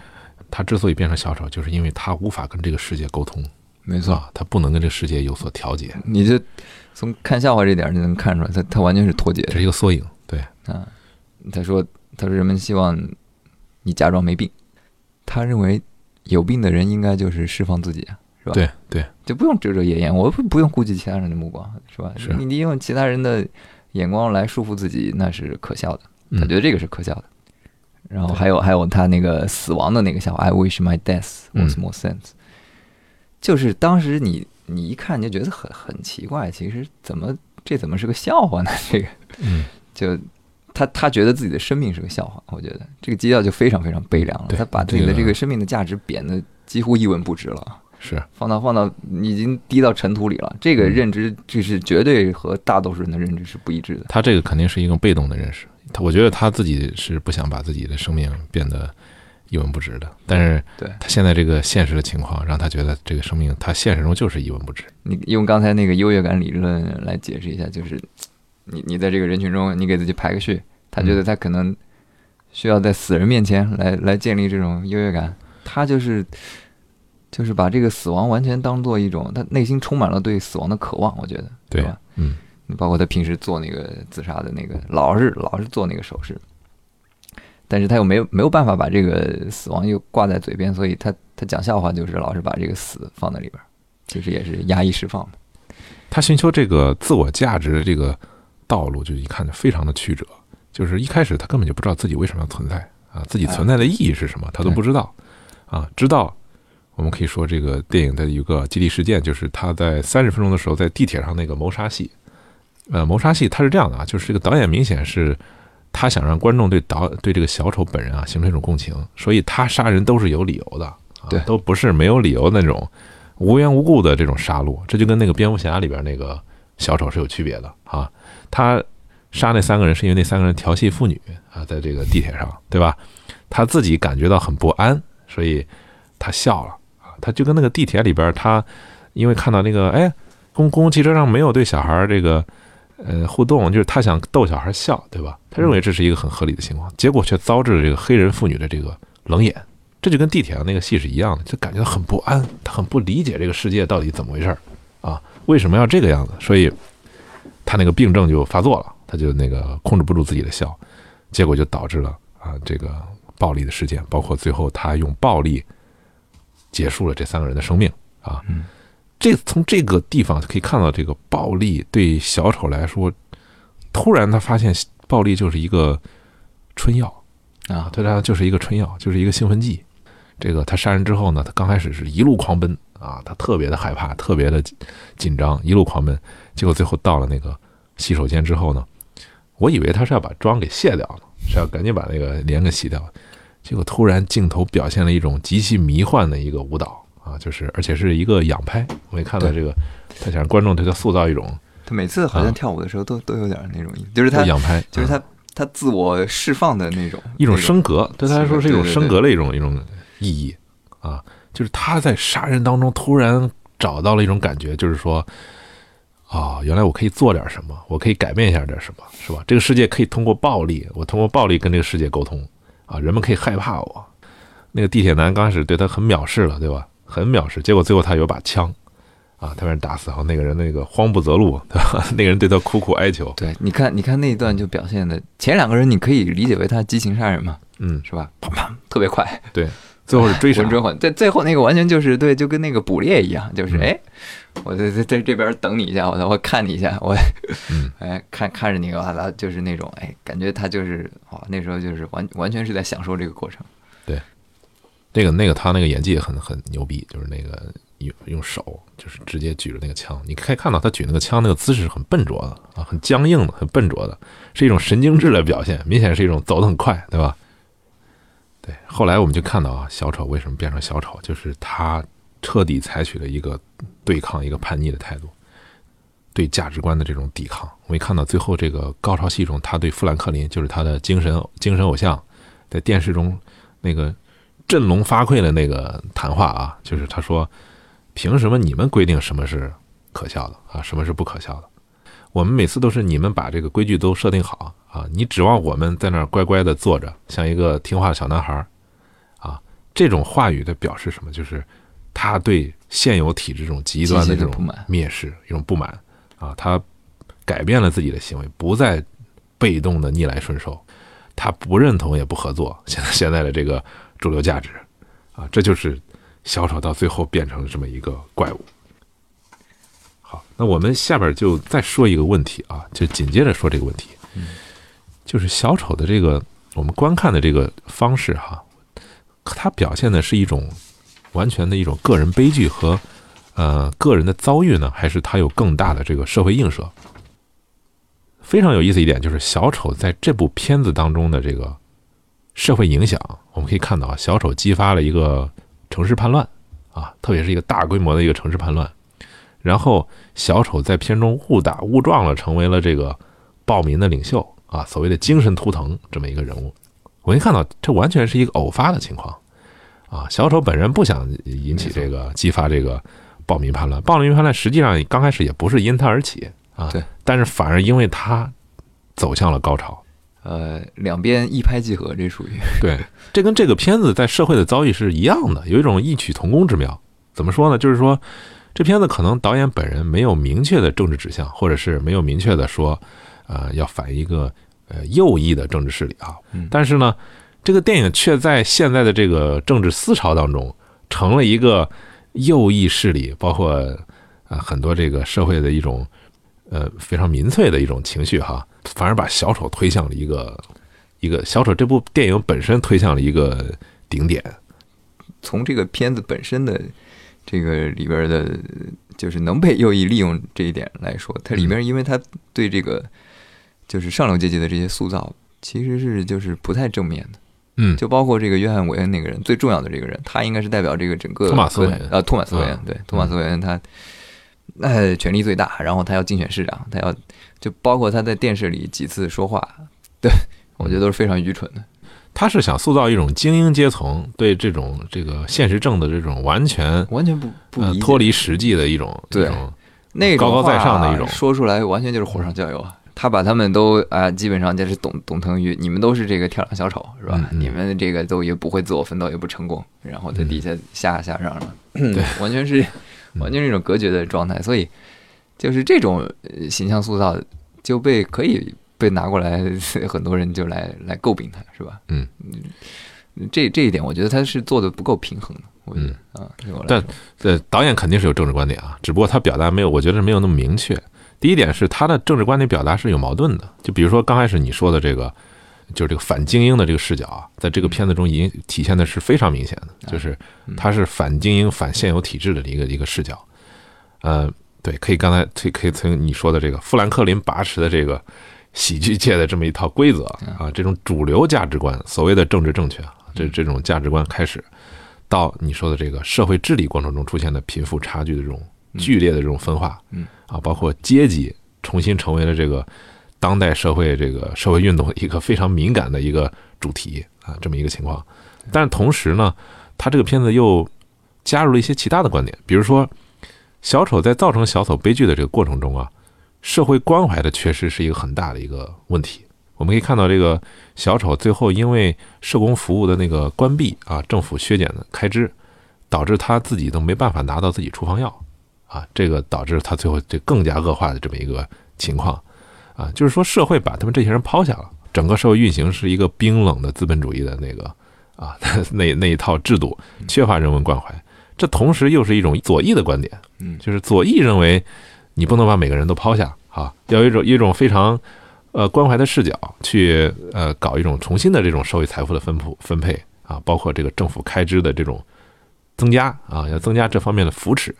他之所以变成小丑，就是因为他无法跟这个世界沟通，没错，啊，他不能跟这个世界有所调节，你这从看笑话这点儿就能看出来，他他完全是脱节的这是一个缩影。对，啊。他说他说人们希望你假装没病，他认为有病的人应该就是释放自己啊，是吧？，对对，就不用遮遮掩掩，我不不用顾及其他人的目光，是吧？是你利用其他人的眼光来束缚自己，那是可笑的。他嗯觉得这个是可笑的。然后还有还有他那个死亡的那个笑话，I wish my death was 嗯 more sense，、就是当时你你一看你就觉得很很奇怪，其实怎么这怎么是个笑话呢？这个嗯，就他他觉得自己的生命是个笑话，我觉得这个基调就非常非常悲凉了，他把自己的这个生命的价值贬得几乎一文不值了。是放到放到已经低到尘土里了，这个嗯认知就是绝对和大多数人的认知是不一致的。他这个肯定是一个被动的认识。他我觉得他自己是不想把自己的生命变得一文不值的，但是对他现在这个现实的情况，让他觉得这个生命他现实中就是一文不值。你用刚才那个优越感理论来解释一下，就是你你在这个人群中，你给自己排个序，他觉得他可能需要在死人面前来来建立这种优越感，他就是就是把这个死亡完全当做一种，他内心充满了对死亡的渴望，我觉得，对吧？嗯，包括他平时做那个自杀的那个，老是老是做那个手势，但是他又没有没有办法把这个死亡又挂在嘴边，所以他他讲笑话就是老是把这个死放在里边儿，其实也是压抑释放嘛。他寻求这个自我价值的这个道路，就一看就非常的曲折。就是一开始他根本就不知道自己为什么要存在啊，自己存在的意义是什么，他都不知道啊。直到我们可以说这个电影的一个激励事件，就是他在三十分钟的时候在地铁上那个谋杀戏。呃，谋杀戏他是这样的啊，就是这个导演明显是他想让观众对导对这个小丑本人啊形成一种共情，所以他杀人都是有理由的，啊、对都不是没有理由的那种无缘无故的这种杀戮，这就跟那个蝙蝠侠里边那个小丑是有区别的啊。他杀那三个人是因为那三个人调戏妇女啊，在这个地铁上，对吧？他自己感觉到很不安，所以他笑了啊。他就跟那个地铁里边，他因为看到那个哎，公公共汽车上没有对小孩这个呃互动，就是他想逗小孩笑，对吧？他认为这是一个很合理的情况，结果却遭致了这个黑人妇女的这个冷眼。这就跟地铁上那个戏是一样的，就感觉到很不安，他很不理解这个世界到底怎么回事儿啊？为什么要这个样子？所以他那个病症就发作了，他就那个控制不住自己的笑，结果就导致了啊这个暴力的事件，包括最后他用暴力结束了这三个人的生命啊。嗯这从这个地方可以看到，这个暴力对小丑来说，突然他发现暴力就是一个春药。啊，对他就是一个春药，就是一个兴奋剂。这个他杀人之后呢，他刚开始是一路狂奔啊，他特别的害怕，特别的紧张，一路狂奔。结果最后到了那个洗手间之后呢，我以为他是要把妆给卸掉了，是要赶紧把那个脸给洗掉。结果突然镜头表现了一种极其迷幻的一个舞蹈啊，就是而且是一个仰拍。我们看到这个，他想让观众对他塑造一种他每次好像跳舞的时候都、都有点那种意思，就是他仰拍，就是啊他他自我释放的那种一种升格，对他来说是一种升格的一种一种意义啊，就是他在杀人当中突然找到了一种感觉，就是说，啊、原来我可以做点什么，我可以改变一下点什么，是吧？这个世界可以通过暴力，我通过暴力跟这个世界沟通啊，人们可以害怕我。那个地铁男刚开始对他很藐视了，对吧？很藐视，结果最后他有把枪。啊，他被人打死后，那个人那个慌不择路，对吧？那个人对他苦苦哀求，对，你看，你看那一段就表现的前两个人，你可以理解为他激情杀人嘛，嗯，是吧？砰砰，特别快，对，最后是追杀稳，准缓。对，最后那个完全就是对，就跟那个捕猎一样，就是嗯哎，我在在在这边等你一下，我我看你一下，我嗯，哎看看着你，哇啦，就是那种哎，感觉他就是哇，那时候就是完完全是在享受这个过程。对那个那个他那个演技也很很牛逼，就是那个用用手就是直接举着那个枪，你可以看到他举那个枪那个姿势很笨拙的啊，很僵硬的，很笨拙的，是一种神经质的表现，明显是一种走得很快，对吧？对，后来我们就看到啊，小丑为什么变成小丑，就是他彻底采取了一个对抗、一个叛逆的态度，对价值观的这种抵抗。我们看到最后这个高潮戏中，他对富兰克林，就是他的精神精神偶像，在电视中那个振聋发聩的那个谈话啊，就是他说：“凭什么你们规定什么是可笑的啊，什么是不可笑的？我们每次都是你们把这个规矩都设定好。”啊！你指望我们在那儿乖乖的坐着，像一个听话的小男孩儿啊？这种话语的表示什么？就是他对现有体制这种极端的这种蔑视、一种不满啊！他改变了自己的行为，不再被动的逆来顺受，他不认同也不合作现在 现在的这个主流价值啊！这就是小丑到最后变成了这么一个怪物。好，那我们下边就再说一个问题啊，就紧接着说这个问题。就是小丑的这个我们观看的这个方式哈，它表现的是一种完全的一种个人悲剧和呃个人的遭遇呢，还是它有更大的这个社会映射？非常有意思一点就是小丑在这部片子当中的这个社会影响，我们可以看到啊，小丑激发了一个城市叛乱啊，特别是一个大规模的一个城市叛乱，然后小丑在片中误打误撞了，成为了这个暴民的领袖。啊，所谓的精神图腾这么一个人物，我一看到这完全是一个偶发的情况，啊，小丑本人不想引起这个激发这个暴民叛乱，暴民叛乱实际上刚开始也不是因他而起啊，对，但是反而因为他走向了高潮，呃，两边一拍即合，这属于对，这跟这个片子在社会的遭遇是一样的，有一种异曲同工之妙。怎么说呢？就是说这片子可能导演本人没有明确的政治指向，或者是没有明确的说。呃，要反一个呃右翼的政治势力啊，但是呢，这个电影却在现在的这个政治思潮当中成了一个右翼势力，包括啊很多这个社会的一种呃非常民粹的一种情绪哈，反而把小丑推向了一个一个小丑这部电影本身推向了一个顶点。从这个片子本身的这个里边的，就是能被右翼利用这一点来说，它里面因为它对这个。就是上流阶级的这些塑造，其实是就是不太正面的，嗯，就包括这个约翰韦恩那个人，最重要的这个人，他应该是代表这个整个托马斯韦恩，呃，托马斯韦恩，对，托马斯韦恩他，那权力最大，然后他要竞选市长，他要就包括他在电视里几次说话，对我觉得都是非常愚蠢的。他是想塑造一种精英阶层对这种这个现实政的这种完全完全不不脱离实际的一种对那高高在上的一种说出来，完全就是火上浇油啊。他把他们都啊，基本上就是董董腾宇，你们都是这个跳梁小丑是吧？你们这个都也不会自我奋斗，也不成功，然后在底下下下嚷嚷，对，完全是完全是一种隔绝的状态。所以就是这种形象塑造就被可以被拿过来，很多人就来来诟病他，是吧？嗯，这这一点我觉得他是做的不够平衡的。嗯啊，但呃，导演肯定是有政治观点啊，只不过他表达没有，我觉得没有那么明确。第一点是他的政治观点表达是有矛盾的，就比如说刚开始你说的这个，就是这个反精英的这个视角啊，在这个片子中已经体现的是非常明显的，就是他是反精英、反现有体制的一个一个视角。呃，对，可以刚才可以可以从你说的这个富兰克林把持的这个喜剧界的这么一套规则啊，这种主流价值观，所谓的政治正确，这这种价值观开始，到你说的这个社会治理过程中出现的贫富差距的这种。剧烈的这种分化，嗯啊，包括阶级重新成为了这个当代社会这个社会运动一个非常敏感的一个主题啊，这么一个情况。但是同时呢，他这个片子又加入了一些其他的观点，比如说小丑在造成小丑悲剧的这个过程中啊，社会关怀的缺失是一个很大的一个问题。我们可以看到，这个小丑最后因为社工服务的那个关闭啊，政府削减的开支，导致他自己都没办法拿到自己处方药。啊，这个导致他最后就更加恶化的这么一个情况，啊，就是说社会把他们这些人抛下了，整个社会运行是一个冰冷的资本主义的那个啊，那那一套制度缺乏人文关怀，这同时又是一种左翼的观点，嗯，就是左翼认为你不能把每个人都抛下啊，要有一种一种非常呃关怀的视角去呃搞一种重新的这种社会财富的分布分配啊，包括这个政府开支的这种增加啊，要增加这方面的扶持，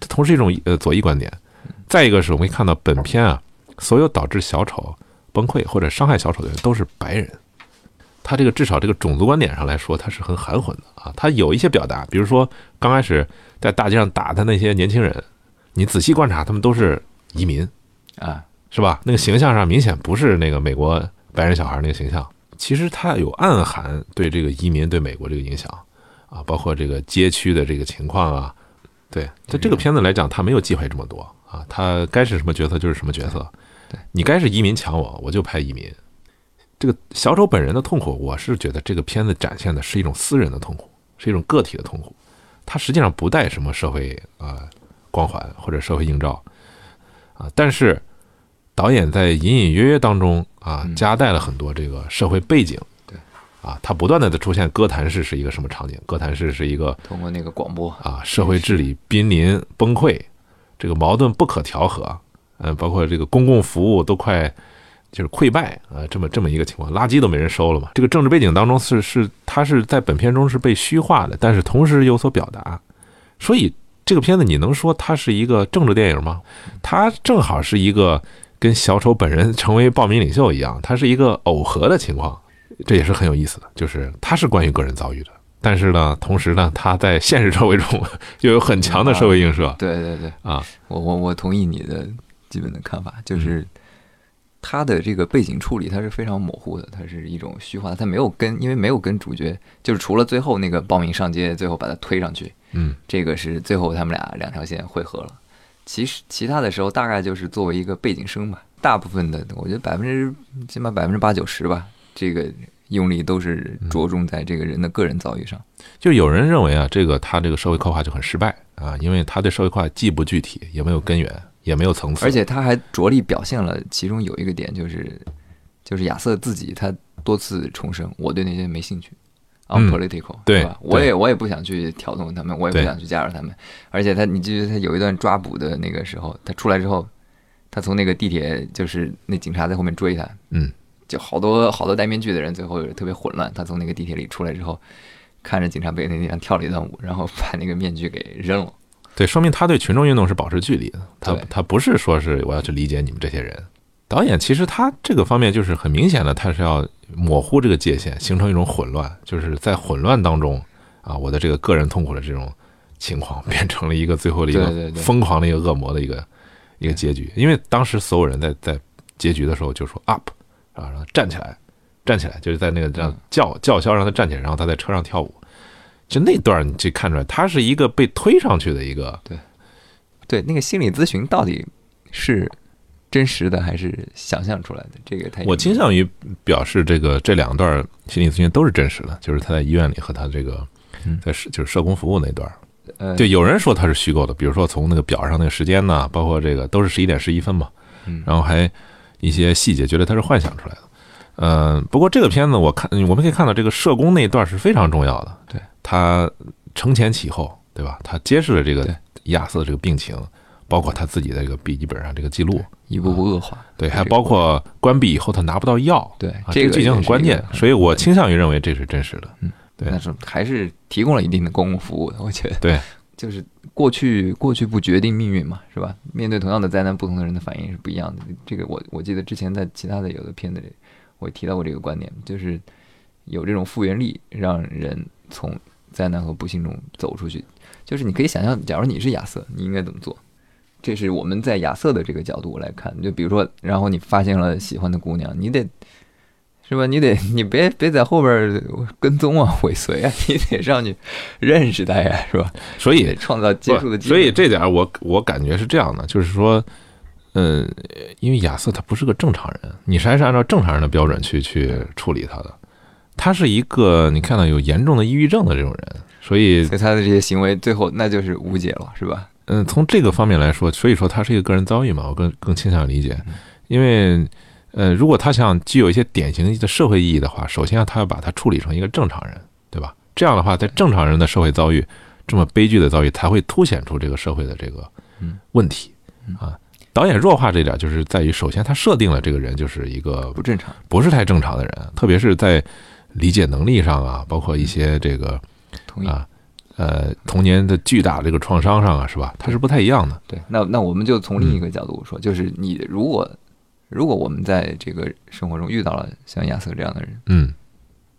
这同时一种呃左翼观点。再一个是我们看到本片啊，所有导致小丑崩溃或者伤害小丑的人都是白人，他这个至少这个种族观点上来说，他是很含混的啊。他有一些表达，比如说刚开始在大街上打他那些年轻人，你仔细观察，他们都是移民啊，是吧？那个形象上明显不是那个美国白人小孩那个形象。其实他有暗含对这个移民对美国这个影响啊，包括这个街区的这个情况啊。对，在这个片子来讲，他没有忌讳这么多啊，他该是什么角色就是什么角色。对你该是移民抢我，我就拍移民。这个小丑本人的痛苦，我是觉得这个片子展现的是一种私人的痛苦，是一种个体的痛苦。他实际上不带什么社会啊光环或者社会映照啊，但是导演在隐隐约约当中啊夹带了很多这个社会背景。对，啊，它不断的在出现哥谭市是一个什么场景？哥谭市是一个通过那个广播啊，社会治理濒临崩溃，这个矛盾不可调和，嗯，包括这个公共服务都快就是溃败啊，这么这么一个情况，垃圾都没人收了嘛。这个政治背景当中是是，它是在本片中是被虚化的，但是同时有所表达，所以这个片子你能说它是一个政治电影吗？它正好是一个跟小丑本人成为暴民领袖一样，它是一个耦合的情况，这也是很有意思的，就是它是关于个人遭遇的。但是呢，同时呢，它在现实社会中 又有很强的社会映射。对对对，啊，我我我同意你的基本的看法，就是他的这个背景处理，它是非常模糊的，它是一种虚化，它没有跟，因为没有跟主角，就是除了最后那个报名上街，最后把他推上去，嗯，这个是最后他们俩两条线汇合了。其实其他的时候，大概就是作为一个背景声吧。大部分的，我觉得百分之起码百分之八九十吧，这个用力都是着重在这个人的个人遭遇上。就有人认为啊，这个他这个社会刻画就很失败啊，因为他对社会刻画既不具体，也没有根源，也没有层次，而且他还着力表现了其中有一个点，就是就是亚瑟自己他多次重申，我对那些没兴趣，unpolitical，、对吧？我也我也不想去挑动他们，我也不想去加入他们。而且他，你记得他有一段抓捕的那个时候，他出来之后，他从那个地铁，就是那警察在后面追他，嗯，就好多好多戴面具的人，最后特别混乱。他从那个地铁里出来之后，看着警察被那地方跳了一段舞，然后把那个面具给扔了。对，说明他对群众运动是保持距离的，他他不是说是我要去理解你们这些人。导演其实他这个方面就是很明显的，他是要模糊这个界限，形成一种混乱，就是在混乱当中啊，我的这个个人痛苦的这种情况变成了一个最后的一个疯狂的一个恶魔的一个一个结局。因为当时所有人在在结局的时候就说 up 啊，然后站起来，站起来，就是在那个这样叫叫嚣让他站起来，然后他在车上跳舞。就那段你就看出来，他是一个被推上去的一个。对，对那个心理咨询到底是真实的还是想象出来的？这个太我倾向于表示，这个这两段心理咨询都是真实的，就是他在医院里和他这个嗯在社就是社工服务那段。呃，就有人说他是虚构的，比如说从那个表上那个时间呢，包括这个都是十一点十一分嘛，嗯然后还一些细节，觉得它是幻想出来的。嗯，不过这个片子我看我们可以看到，这个社工那一段是非常重要的。对，他承前启后，对吧？他揭示了这个亚瑟的这个病情，包括他自己的这个笔记本上这个记录，一步步恶化。对，还包括关闭以后他拿不到药，对啊，这个剧情很关键，所以我倾向于认为这是真实的。嗯，对但是还是提供了一定的公共服务的，我觉得。对，就是过去过去不决定命运嘛，是吧？面对同样的灾难，不同的人的反应是不一样的。这个我我记得之前在其他的有的片子里，我提到过这个观点，就是有这种复原力，让人从灾难和不幸中走出去。就是你可以想象，假如你是亚瑟，你应该怎么做？这是我们在亚瑟的这个角度来看，就比如说，然后你发现了喜欢的姑娘，你得是吧？你得你别别在后边儿跟踪啊、尾随啊，你得上去认识他呀，是吧？所以创造接触的机会。所以这点儿我我感觉是这样的，就是说，嗯，因为亚瑟他不是个正常人，你是还是按照正常人的标准去去处理他的，他是一个你看到有严重的抑郁症的这种人，所以所以他的这些行为最后那就是无解了，是吧？嗯，从这个方面来说，所以说他是一个个人遭遇嘛，我更更倾向于理解，因为呃，如果他想具有一些典型的社会意义的话，首先他要把它处理成一个正常人，对吧？这样的话，在正常人的社会遭遇这么悲剧的遭遇，才会凸显出这个社会的这个嗯问题啊。导演弱化这一点，就是在于首先他设定了这个人就是一个不正常，不是太正常的人，特别是在理解能力上啊，包括一些这个。啊，呃童年的巨大这个创伤上啊，是吧？他是不太一样的。对，那那我们就从另一个角度说，就是你如果如果我们在这个生活中遇到了像亚瑟这样的人，嗯，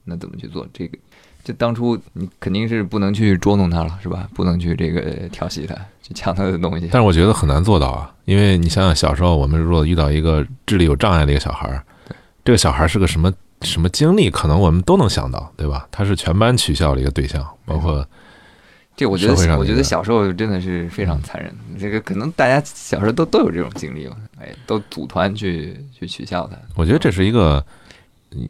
那怎么去做？这个就当初你肯定是不能去捉弄他了，是吧？不能去这个调戏他，去抢他的东西。但是我觉得很难做到啊，因为你想想，小时候我们如果遇到一个智力有障碍的一个小孩儿，这个小孩儿是个什么什么经历，可能我们都能想到，对吧？他是全班取笑的一个对象，包括这我觉得，我觉得小时候真的是非常残忍。这个可能大家小时候都都有这种经历吧，哎，都组团去去取笑他。我觉得这是一个，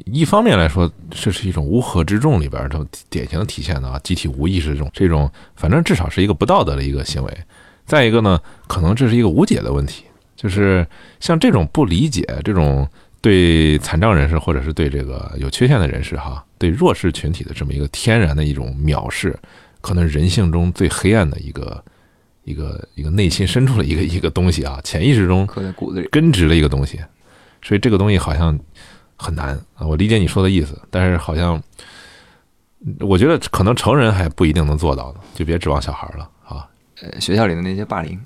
一方面来说，这是一种乌合之众里边儿这种典型的体现的啊，集体无意识这种这种，反正至少是一个不道德的一个行为。再一个呢，可能这是一个无解的问题，就是像这种不理解，这种对残障人士或者是对这个有缺陷的人士哈，对弱势群体的这么一个天然的一种藐视，可能人性中最黑暗的一个一个一个内心深处的一个 一个东西啊，潜意识中刻在骨子里。根植的一个东西，所以这个东西好像很难啊。我理解你说的意思，但是好像我觉得可能成人还不一定能做到呢，就别指望小孩了啊。呃，学校里的那些霸凌，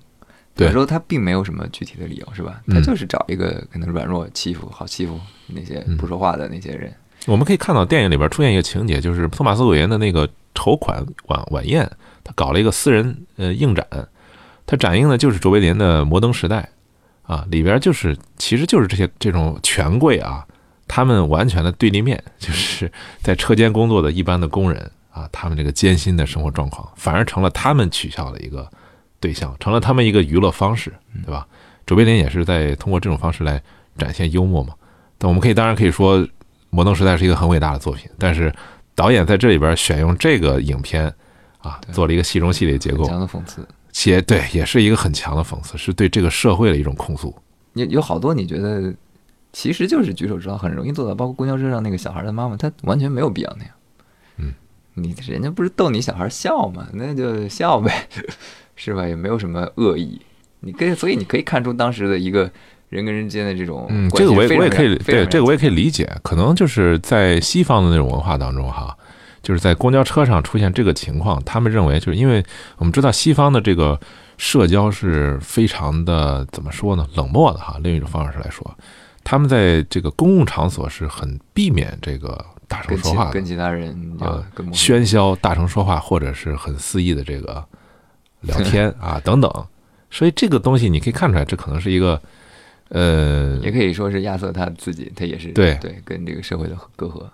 对有时候他并没有什么具体的理由，是吧？嗯他就是找一个可能软弱、欺负、好欺负那些嗯不说话的那些人。我们可以看到电影里边出现一个情节，就是托马斯·韦恩的那个筹款晚晚宴，他搞了一个私人呃映展，他展映的就是卓别林的《摩登时代》啊，里边就是其实就是这些这种权贵啊，他们完全的对立面，就是在车间工作的一般的工人啊，他们这个艰辛的生活状况，反而成了他们取笑的一个对象，成了他们一个娱乐方式，对吧？卓别林也是在通过这种方式来展现幽默嘛。但我们可以当然可以说，《摩登时代》是一个很伟大的作品，但是导演在这里边选用这个影片啊，做了一个戏中戏的结构，强的讽刺。且对，也是一个很强的讽刺，是对这个社会的一种控诉。有有好多你觉得其实就是举手之劳，很容易做到。包括公交车上那个小孩的妈妈，她完全没有必要那样。嗯，你人家不是逗你小孩笑嘛？那就笑呗，是吧？也没有什么恶意。你可以，所以你可以看出当时的一个人跟人之间的这种嗯，这个我也我也可以对这个我也可以理解，可能就是在西方的那种文化当中哈，就是在公交车上出现这个情况，他们认为就是因为我们知道西方的这个社交是非常的怎么说呢，冷漠的哈。另一种方式来说，他们在这个公共场所是很避免这个大声说话的跟其他人就啊喧嚣、大声说话，或者是很肆意的这个聊天 啊等等。所以这个东西你可以看出来，这可能是一个呃也可以说是亚瑟他自己，他也是对对跟这个社会的隔阂。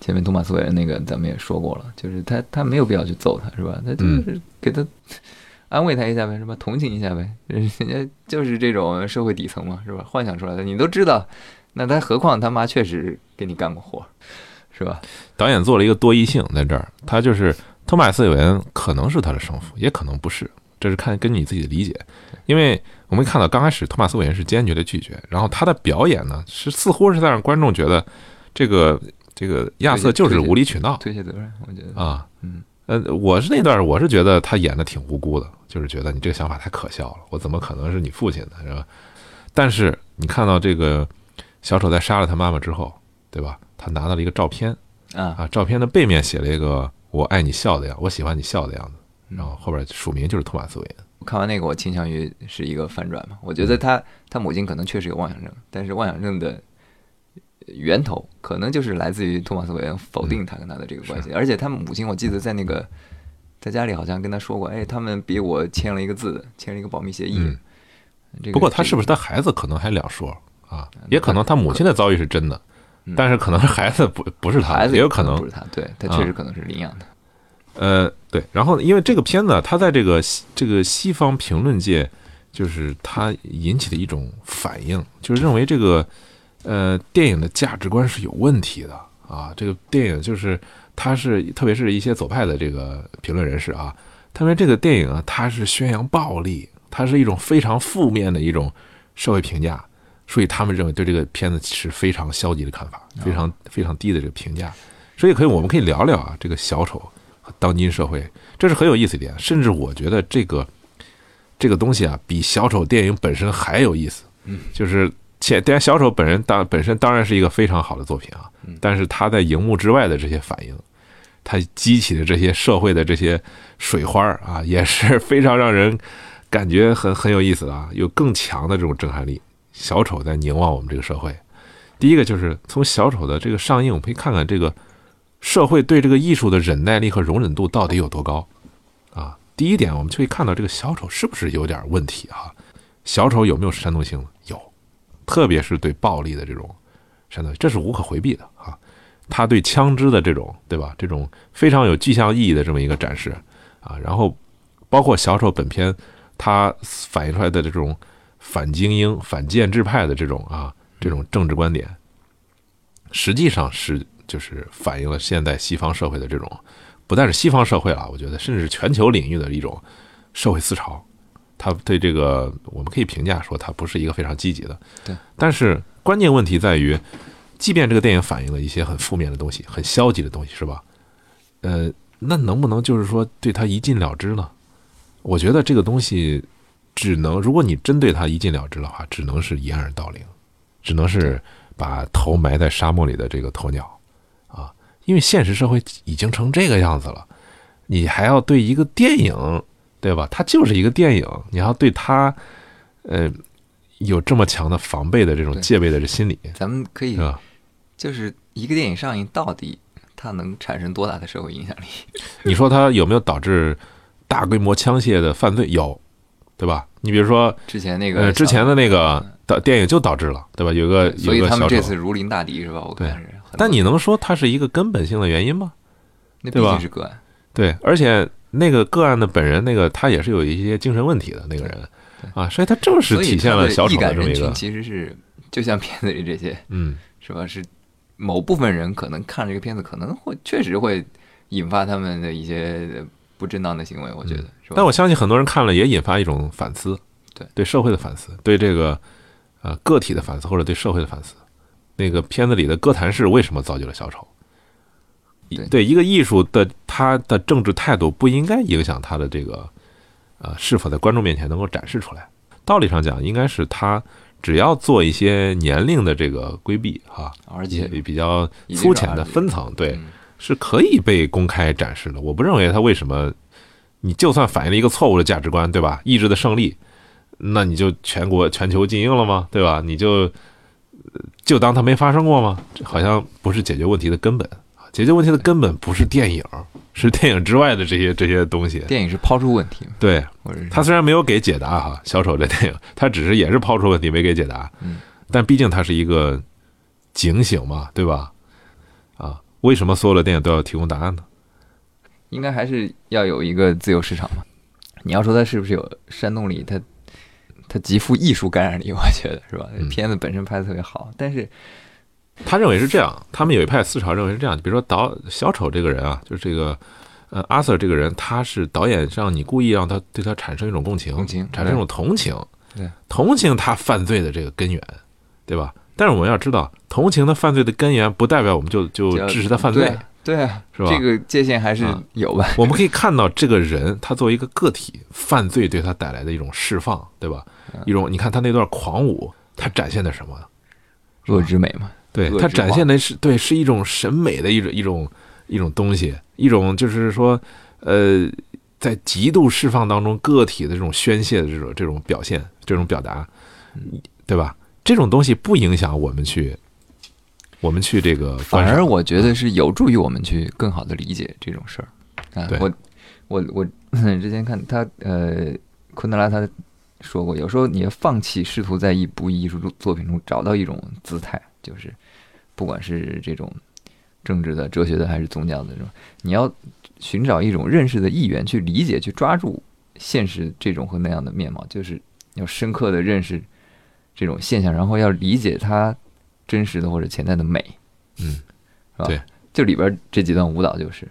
前面托马斯韦恩那个咱们也说过了，就是他他没有必要去揍他，是吧？他嗯就是给他安慰他一下呗，是吧？同情一下呗，人家就是这种社会底层嘛，是吧？幻想出来的，你都知道，那他何况他妈确实给你干过活，是吧？导演做了一个多义性在这儿，他就是托马斯·韦恩可能是他的生父，也可能不是，这是看根据你自己的理解。因为我们看到刚开始托马斯·韦恩是坚决的拒绝，然后他的表演呢是似乎是在让观众觉得这个这个亚瑟就是无理取闹推卸责任，我觉得，啊。嗯，呃，我是那段我是觉得他演的挺无辜的，就是觉得你这个想法太可笑了，我怎么可能是你父亲呢，是吧？但是你看到这个小丑在杀了他妈妈之后，对吧？他拿到了一个照片。啊，啊，照片的背面写了一个“我爱你笑的样，我喜欢你笑的样子”，嗯然后后边署名就是托马斯·韦恩。我看完那个，我倾向于是一个反转嘛。我觉得他他母亲可能确实有妄想症，但是妄想症的源头可能就是来自于托马斯·韦恩否定他跟他的这个关系。而且他母亲，我记得在那个在家里好像跟他说过，哎，他们逼我签了一个字，签了一个保密协议。嗯这个不过他是不是是他孩子可能还两说啊，也可能他母亲的遭遇是真的，嗯但是可能是孩子不不是他，孩子也有可能不是他，对他啊确实可能是领养的。呃，对，然后因为这个片子，它在这个这个西方评论界，就是它引起的一种反应，就是认为这个呃电影的价值观是有问题的啊。这个电影就是它是，特别是一些左派的这个评论人士啊，他们这个电影啊，它是宣扬暴力，它是一种非常负面的一种社会评价，所以他们认为对这个片子是非常消极的看法，非常非常低的这个评价。所以可以，我们可以聊聊啊，这个小丑当今社会，这是很有意思一点。甚至我觉得这个这个东西啊，比小丑电影本身还有意思。嗯，就是且当然小丑本人当本身当然是一个非常好的作品啊，但是他在荧幕之外的这些反应，他激起的这些社会的这些水花儿啊，也是非常让人感觉很很有意思的啊，有更强的这种震撼力。小丑在凝望我们这个社会。第一个就是从小丑的这个上映，我们可以看看这个社会对这个艺术的忍耐力和容忍度到底有多高啊。第一点，我们就可以看到这个小丑是不是有点问题啊？小丑有没有煽动性？有，特别是对暴力的这种煽动，这是无可回避的啊。他对枪支的这种，对吧？这种非常有具象意义的这么一个展示啊。然后，包括小丑本片，他反映出来的这种反精英、反建制派的这种啊，这种政治观点，实际上是就是反映了现代西方社会的这种，不但是西方社会啊，我觉得甚至是全球领域的一种社会思潮。他对这个，我们可以评价说，他不是一个非常积极的。对。但是关键问题在于，即便这个电影反映了一些很负面的东西、很消极的东西，是吧？呃，那能不能就是说对他一禁了之呢？我觉得这个东西只能，如果你真对他一禁了之的话，只能是掩耳盗铃，只能是把头埋在沙漠里的这个鸵鸟啊！因为现实社会已经成这个样子了，你还要对一个电影。对吧？它就是一个电影，你要对它，呃，有这么强的防备的这种戒备的这心理，咱们可以，就是一个电影上映到底它能产生多大的社会影响力？你说它有没有导致大规模枪械的犯罪？有，对吧？你比如说之前那个，呃之前的那个导电影就导致了，对吧？有个，所以他们这次如临大敌是吧？我看是。但你能说它是一个根本性的原因吗？那毕竟是个案。对，而且。那个个案的本人，那个他也是有一些精神问题的那个人，啊，所以他正是体现了小丑的这么一个，其实是就像片子里这些，嗯，是吧？是某部分人可能看这个片子，可能会确实会引发他们的一些不正当的行为，我觉得。但我相信很多人看了也引发一种反思，对对社会的反思，对这个呃个体的反思，或者对社会的反思。那个片子里的哥谭市为什么造就了小丑？对一个艺术的他的政治态度不应该影响他的这个，呃，是否在观众面前能够展示出来。道理上讲，应该是他只要做一些年龄的这个规避哈，而且比较粗浅的分层，对，是可以被公开展示的。我不认为他为什么，你就算反映了一个错误的价值观，对吧？意志的胜利，那你就全国全球禁映了吗？对吧？你就就当他没发生过吗？这好像不是解决问题的根本。解决问题的根本不是电影，是电影之外的这些这些东西。电影是抛出问题，对，他虽然没有给解答哈，小丑这电影，他只是也是抛出问题，没给解答。嗯，但毕竟它是一个警醒嘛，对吧？啊，为什么所有的电影都要提供答案呢？应该还是要有一个自由市场嘛。你要说它是不是有煽动力，它它极富艺术感染力，我觉得是吧？片子本身拍的特别好，但是。他认为是这样，他们有一派思潮认为是这样。比如说导小丑这个人啊，就是这个呃阿 Sir 这个人，他是导演让你故意让他对他产生一种共情，共情产生一种同情，对，同情他犯罪的这个根源，对吧？但是我们要知道，同情他犯罪的根源，不代表我们就就支持他犯罪，对啊，是吧？这个界限还是有吧？我们可以看到，这个人他作为一个个体，犯罪对他带来的一种释放，对吧？一种你看他那段狂舞，他展现的什么？恶之美嘛。对他展现的是对，是一种审美的一种一种一种东西，一种就是说，呃，在极度释放当中，个体的这种宣泄的这种这种表现，这种表达，对吧？这种东西不影响我们去，我们去这个，反而我觉得是有助于我们去更好的理解这种事儿。啊，我我我 之前看他呃，昆德拉他说过，有时候你要放弃试图在一部艺术作品中找到一种姿态，就是。不管是这种政治的、哲学的，还是宗教的这种，你要寻找一种认识的意愿，去理解、去抓住现实这种和那样的面貌，就是要深刻的认识这种现象，然后要理解它真实的或者潜在的美，嗯，是吧？对，就里边这几段舞蹈，就是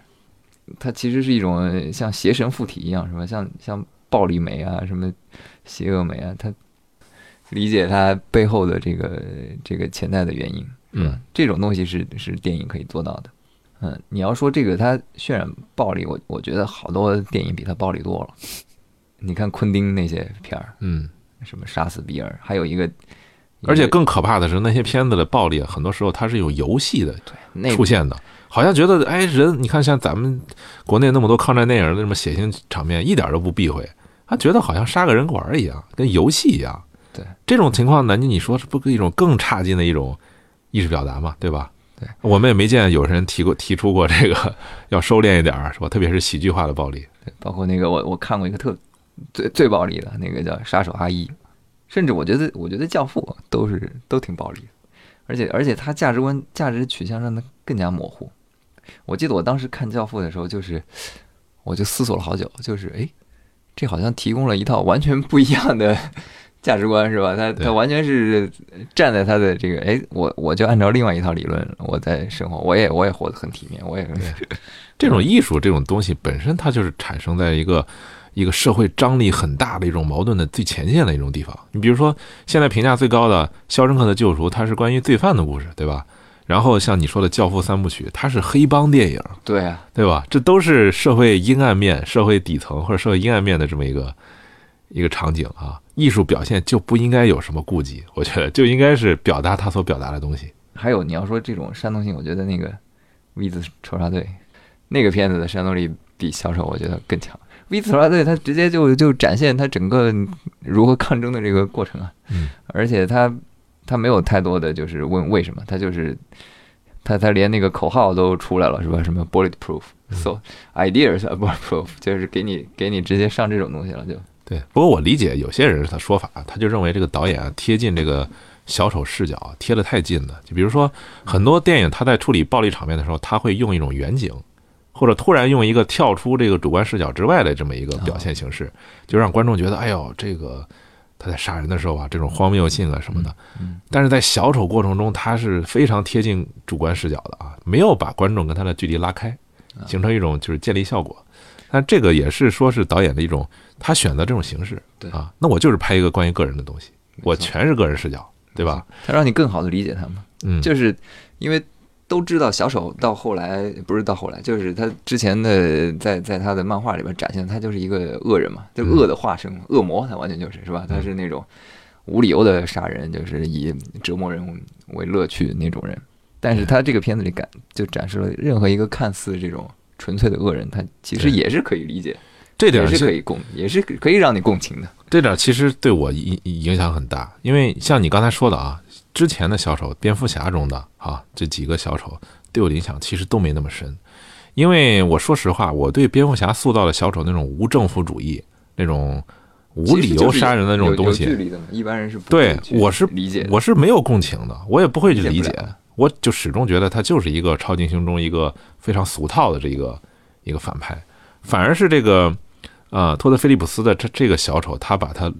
它其实是一种像邪神附体一样，是吧？像像暴力美啊，什么邪恶美啊，他理解他背后的这个这个潜在的原因。嗯，这种东西是是电影可以做到的。嗯，你要说这个他渲染暴力，我我觉得好多电影比他暴力多了。你看昆汀那些片儿，嗯，什么杀死比尔，还有一个而且更可怕的是，那些片子的暴力啊，很多时候它是有游戏的那出现的，好像觉得哎人，你看像咱们国内那么多抗战电影那么血腥场面，一点都不避讳，他觉得好像杀个人玩儿一样，跟游戏一样。对这种情况，南京你说是不是一种更差劲的一种意识表达嘛？对吧？对，我们也没见有人提过提出过这个 要收敛一点儿，是吧？特别是喜剧化的暴力。对，包括那个我我看过一个特最最暴力的那个叫《杀手阿姨》，甚至我觉得我觉得《教父》都是都挺暴力的，而且而且他价值观价值取向让他更加模糊。我记得我当时看《教父》的时候，就是我就思索了好久，就是哎，这好像提供了一套完全不一样的 价值观，是吧？他他完全是站在他的这个哎，我我就按照另外一套理论我在生活，我也我也活得很体面，我也很 这种艺术这种东西本身，它就是产生在一个一个社会张力很大的一种矛盾的最前线的一种地方。你比如说，现在评价最高的《肖申克的救赎》，它是关于罪犯的故事，对吧？然后像你说的《教父》三部曲，它是黑帮电影，对啊，对吧？这都是社会阴暗面、社会底层或者社会阴暗面的这么一个一个场景啊。艺术表现就不应该有什么顾忌，我觉得就应该是表达他所表达的东西。还有你要说这种煽动性，我觉得那个《V 字仇杀队》那个片子的煽动力比《小丑》我觉得更强。《V 字仇杀队》它直接就就展现它整个如何抗争的这个过程啊，嗯，而且它它没有太多的就是问为什么，他就是他他连那个口号都出来了是吧？什么 bulletproof，so ideas are bulletproof，就是给你给你直接上这种东西了就。对，不过我理解有些人他说法，他就认为这个导演啊贴近这个小丑视角啊贴得太近了。就比如说很多电影，他在处理暴力场面的时候，他会用一种远景，或者突然用一个跳出这个主观视角之外的这么一个表现形式，就让观众觉得，哎呦，这个他在杀人的时候啊，这种荒谬性啊什么的。嗯但是在小丑过程中，他是非常贴近主观视角的啊，没有把观众跟他的距离拉开，形成一种就是建立效果。但这个也是说是导演的一种他选择这种形式，对啊，那我就是拍一个关于个人的东西，我全是个人视角，对吧？他让你更好的理解他嘛。嗯，就是因为都知道小丑到后来不是到后来，就是他之前的在在他的漫画里边展现，他就是一个恶人嘛，就恶的化身，恶魔，他完全就是是吧？他是那种无理由的杀人，就是以折磨人为乐趣那种人。但是他这个片子里感就展示了任何一个看似这种纯粹的恶人，他其实也是可以理解，这点是可以共，也是可以让你共情的。这点其实对我影影响很大，因为像你刚才说的啊，之前的小丑，蝙蝠侠中的啊这几个小丑对我的影响其实都没那么深，因为我说实话，我对蝙蝠侠塑造的小丑那种无政府主义、那种无理由杀人的那种东西，一般人是不对我是理解。我是没有共情的，我也不会去理解我就始终觉得他就是一个超级英雄中一个非常俗套的这一个一个反派，反而是这个呃托德菲利普斯的这这个小丑，他把他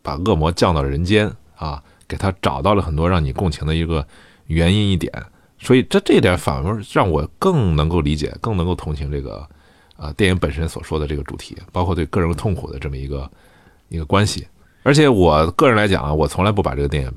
把恶魔降到人间啊，给他找到了很多让你共情的一个原因一点，所以这这一点反而让我更能够理解，更能够同情这个呃电影本身所说的这个主题，包括对个人痛苦的这么一个一个关系。而且我个人来讲啊，我从来不把这个电影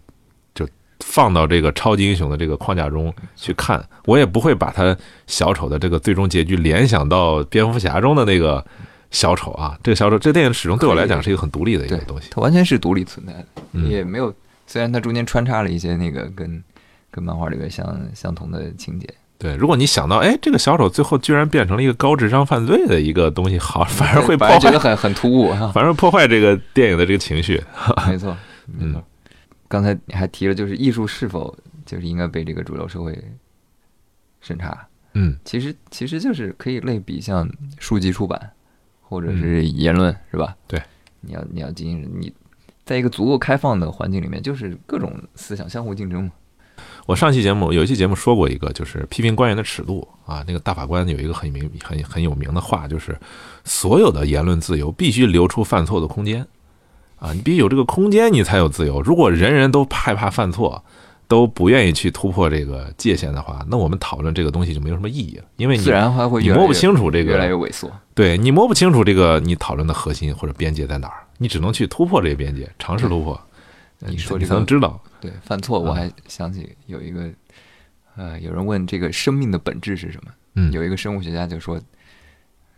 就放到这个超级英雄的这个框架中去看，我也不会把他小丑的这个最终结局联想到蝙蝠侠中的那个小丑啊。这个小丑，这个电影始终对我来讲是一个很独立的一个东西。它完全是独立存在的，嗯也没有。虽然它中间穿插了一些那个跟跟漫画里边相相同的情节，对，如果你想到，哎，这个小丑最后居然变成了一个高智商犯罪的一个东西，好，反而会 破坏觉得，很很突兀哈。反而破坏这个电影的这个情绪。没错，没错。刚才你还提了，就是艺术是否就是应该被这个主流社会审查？嗯，其实其实就是可以类比像书籍出版或者是言论，是吧？对，你要你要进行你在一个足够开放的环境里面，就是各种思想相互竞争嘛。我上期节目有一期节目说过一个，就是批评官员的尺度啊。那个大法官有一个很名很很有名的话，就是所有的言论自由必须留出犯错的空间啊，你必须有这个空间，你才有自由。如果人人都害怕犯错，都不愿意去突破这个界限的话，那我们讨论这个东西就没有什么意义了，因为你自然它会你摸不清楚这越来越个，萎缩。对你摸不清楚这个你讨论的核心或者边界在哪儿，你只能去突破这个边界，尝试突破。你你说这个才能知道，对，犯错我啊还想起有一个，呃，有人问这个生命的本质是什么？嗯，有一个生物学家就说，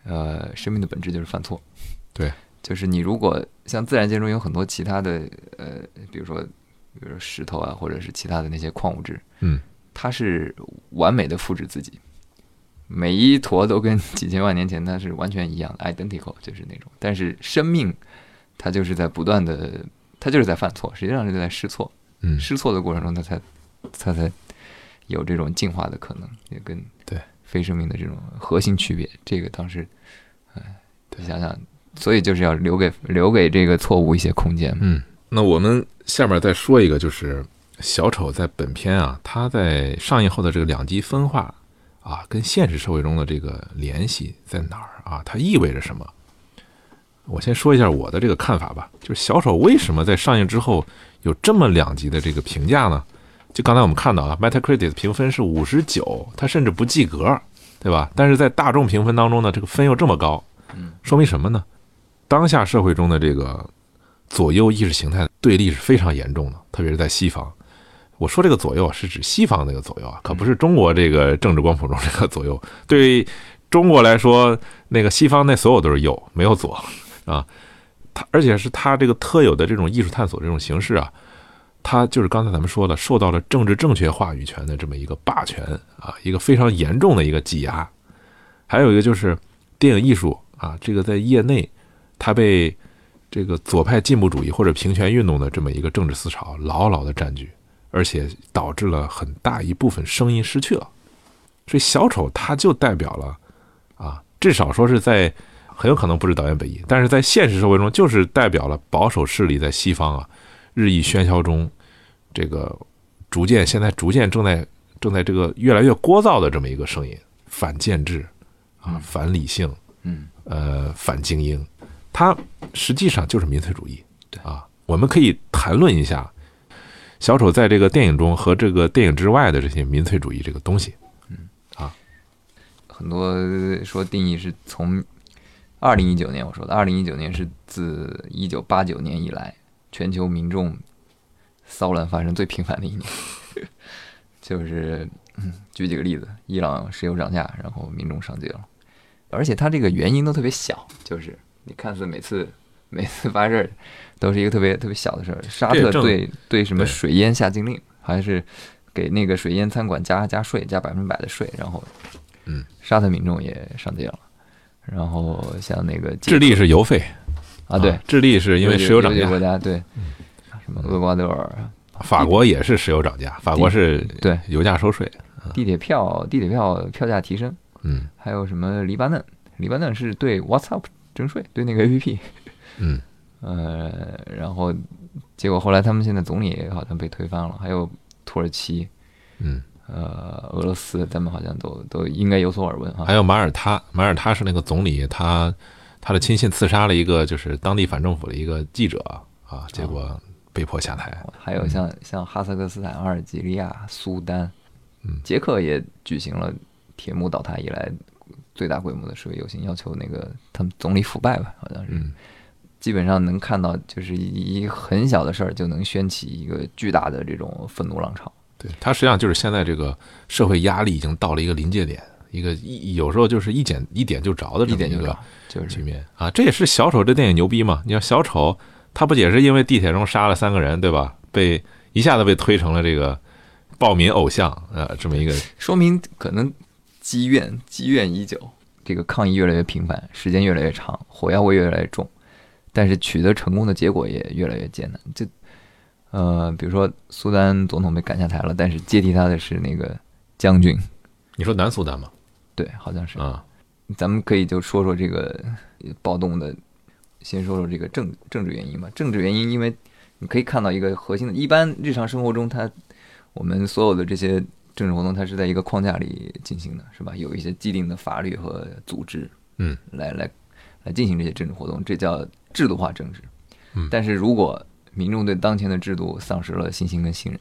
呃，生命的本质就是犯错。对，就是你如果像自然界中有很多其他的，呃，比如说比如说石头啊，或者是其他的那些矿物质，嗯，它是完美的复制自己，每一坨都跟几千万年前它是完全一样的，identical 就是那种。但是生命它就是在不断的，他就是在犯错，实际上是在试错。嗯试错的过程中，他才他才有这种进化的可能，也跟对非生命的这种核心区别。这个当时，哎，你想想，所以就是要留给留给这个错误一些空间嘛。嗯，那我们下面再说一个，就是小丑在本片啊，他在上映后的这个两极分化啊，跟现实社会中的这个联系在哪儿啊？它意味着什么？我先说一下我的这个看法吧，就是小丑为什么在上映之后有这么两极的这个评价呢？就刚才我们看到啊，Metacritic 评分是五十九，它甚至不及格，对吧？但是在大众评分当中呢，这个分又这么高，说明什么呢？当下社会中的这个左右意识形态对立是非常严重的，特别是在西方。我说这个左右啊，是指西方那个左右啊，可不是中国这个政治光谱中这个左右。对中国来说，那个西方那所有都是右，没有左啊。他而且是他这个特有的这种艺术探索这种形式啊，它就是刚才咱们说的，受到了政治正确话语权的这么一个霸权啊，一个非常严重的一个挤压。还有一个就是电影艺术啊，这个在业内它被这个左派进步主义或者平权运动的这么一个政治思潮牢牢的占据，而且导致了很大一部分声音失去了。所以小丑它就代表了啊，至少说是在很有可能不是导演本意，但是在现实社会中就是代表了保守势力在西方啊日益喧嚣中，这个逐渐现在逐渐正在正在这个越来越聒噪的这么一个声音，反建制啊，反理性，嗯呃，反精英，它实际上就是民粹主义。对啊，我们可以谈论一下小丑在这个电影中和这个电影之外的这些民粹主义这个东西。很多说定义是从二零一九年，我说的二零一九年是自一九八九年以来全球民众骚乱发生最频繁的一年。就是，嗯，举几个例子，伊朗石油涨价，然后民众上街了，而且它这个原因都特别小，就是你看似每次 每次发事儿都是一个特别特别小的事儿。沙特对对什么水淹下禁令，还是给那个水淹餐馆加加税，加百分之百的税，然后嗯，沙特民众也上街了。然后像那个智利是油费。啊，对，智利是因为石油涨价，国家对，什么厄瓜多尔、法国也是石油涨价，法国是对。油价收税。地铁票、地铁票票价提升，嗯。还有什么黎巴嫩？黎巴嫩是对 WhatsApp 征税，对那个 APP，嗯，呃，然后结果后来他们现在总理好像被推翻了，还有土耳其，嗯，呃，俄罗斯，咱们好像都都应该有所耳闻哈。还有马耳他，马耳他是那个总理，他他的亲信刺杀了一个就是当地反政府的一个记者啊，结果被迫下台。还有像像哈萨克斯坦、阿尔及利亚、苏丹，嗯捷克也举行了铁幕倒塌以来最大规模的示威游行，要求那个他们总理腐败吧，好像是。嗯基本上能看到，就是一很小的事儿就能掀起一个巨大的这种愤怒浪潮。对，它实际上就是现在这个社会压力已经到了一个临界点，一个一有时候就是一点一点就着的这么一个局面啊。这也是小丑这电影牛逼嘛？你看小丑，他不也是因为地铁中杀了三个人，对吧？被一下子被推成了这个暴民偶像啊，这么一个 说明可能积怨积怨已久，这个抗议越来越频繁，时间越来越长，火药味越来越重，但是取得成功的结果也越来越艰难。就呃，比如说苏丹总统被赶下台了，但是接替他的是那个将军，你说南苏丹吗？对，好像是。啊，咱们可以就说说这个暴动的，先说说这个政政治原因吧。政治原因，因为你可以看到一个核心的，一般日常生活中它，我们所有的这些政治活动，它是在一个框架里进行的，是吧？有一些既定的法律和组织，嗯，来来来进行这些政治活动，这叫制度化政治。嗯但是如果民众对当前的制度丧失了信心跟信任，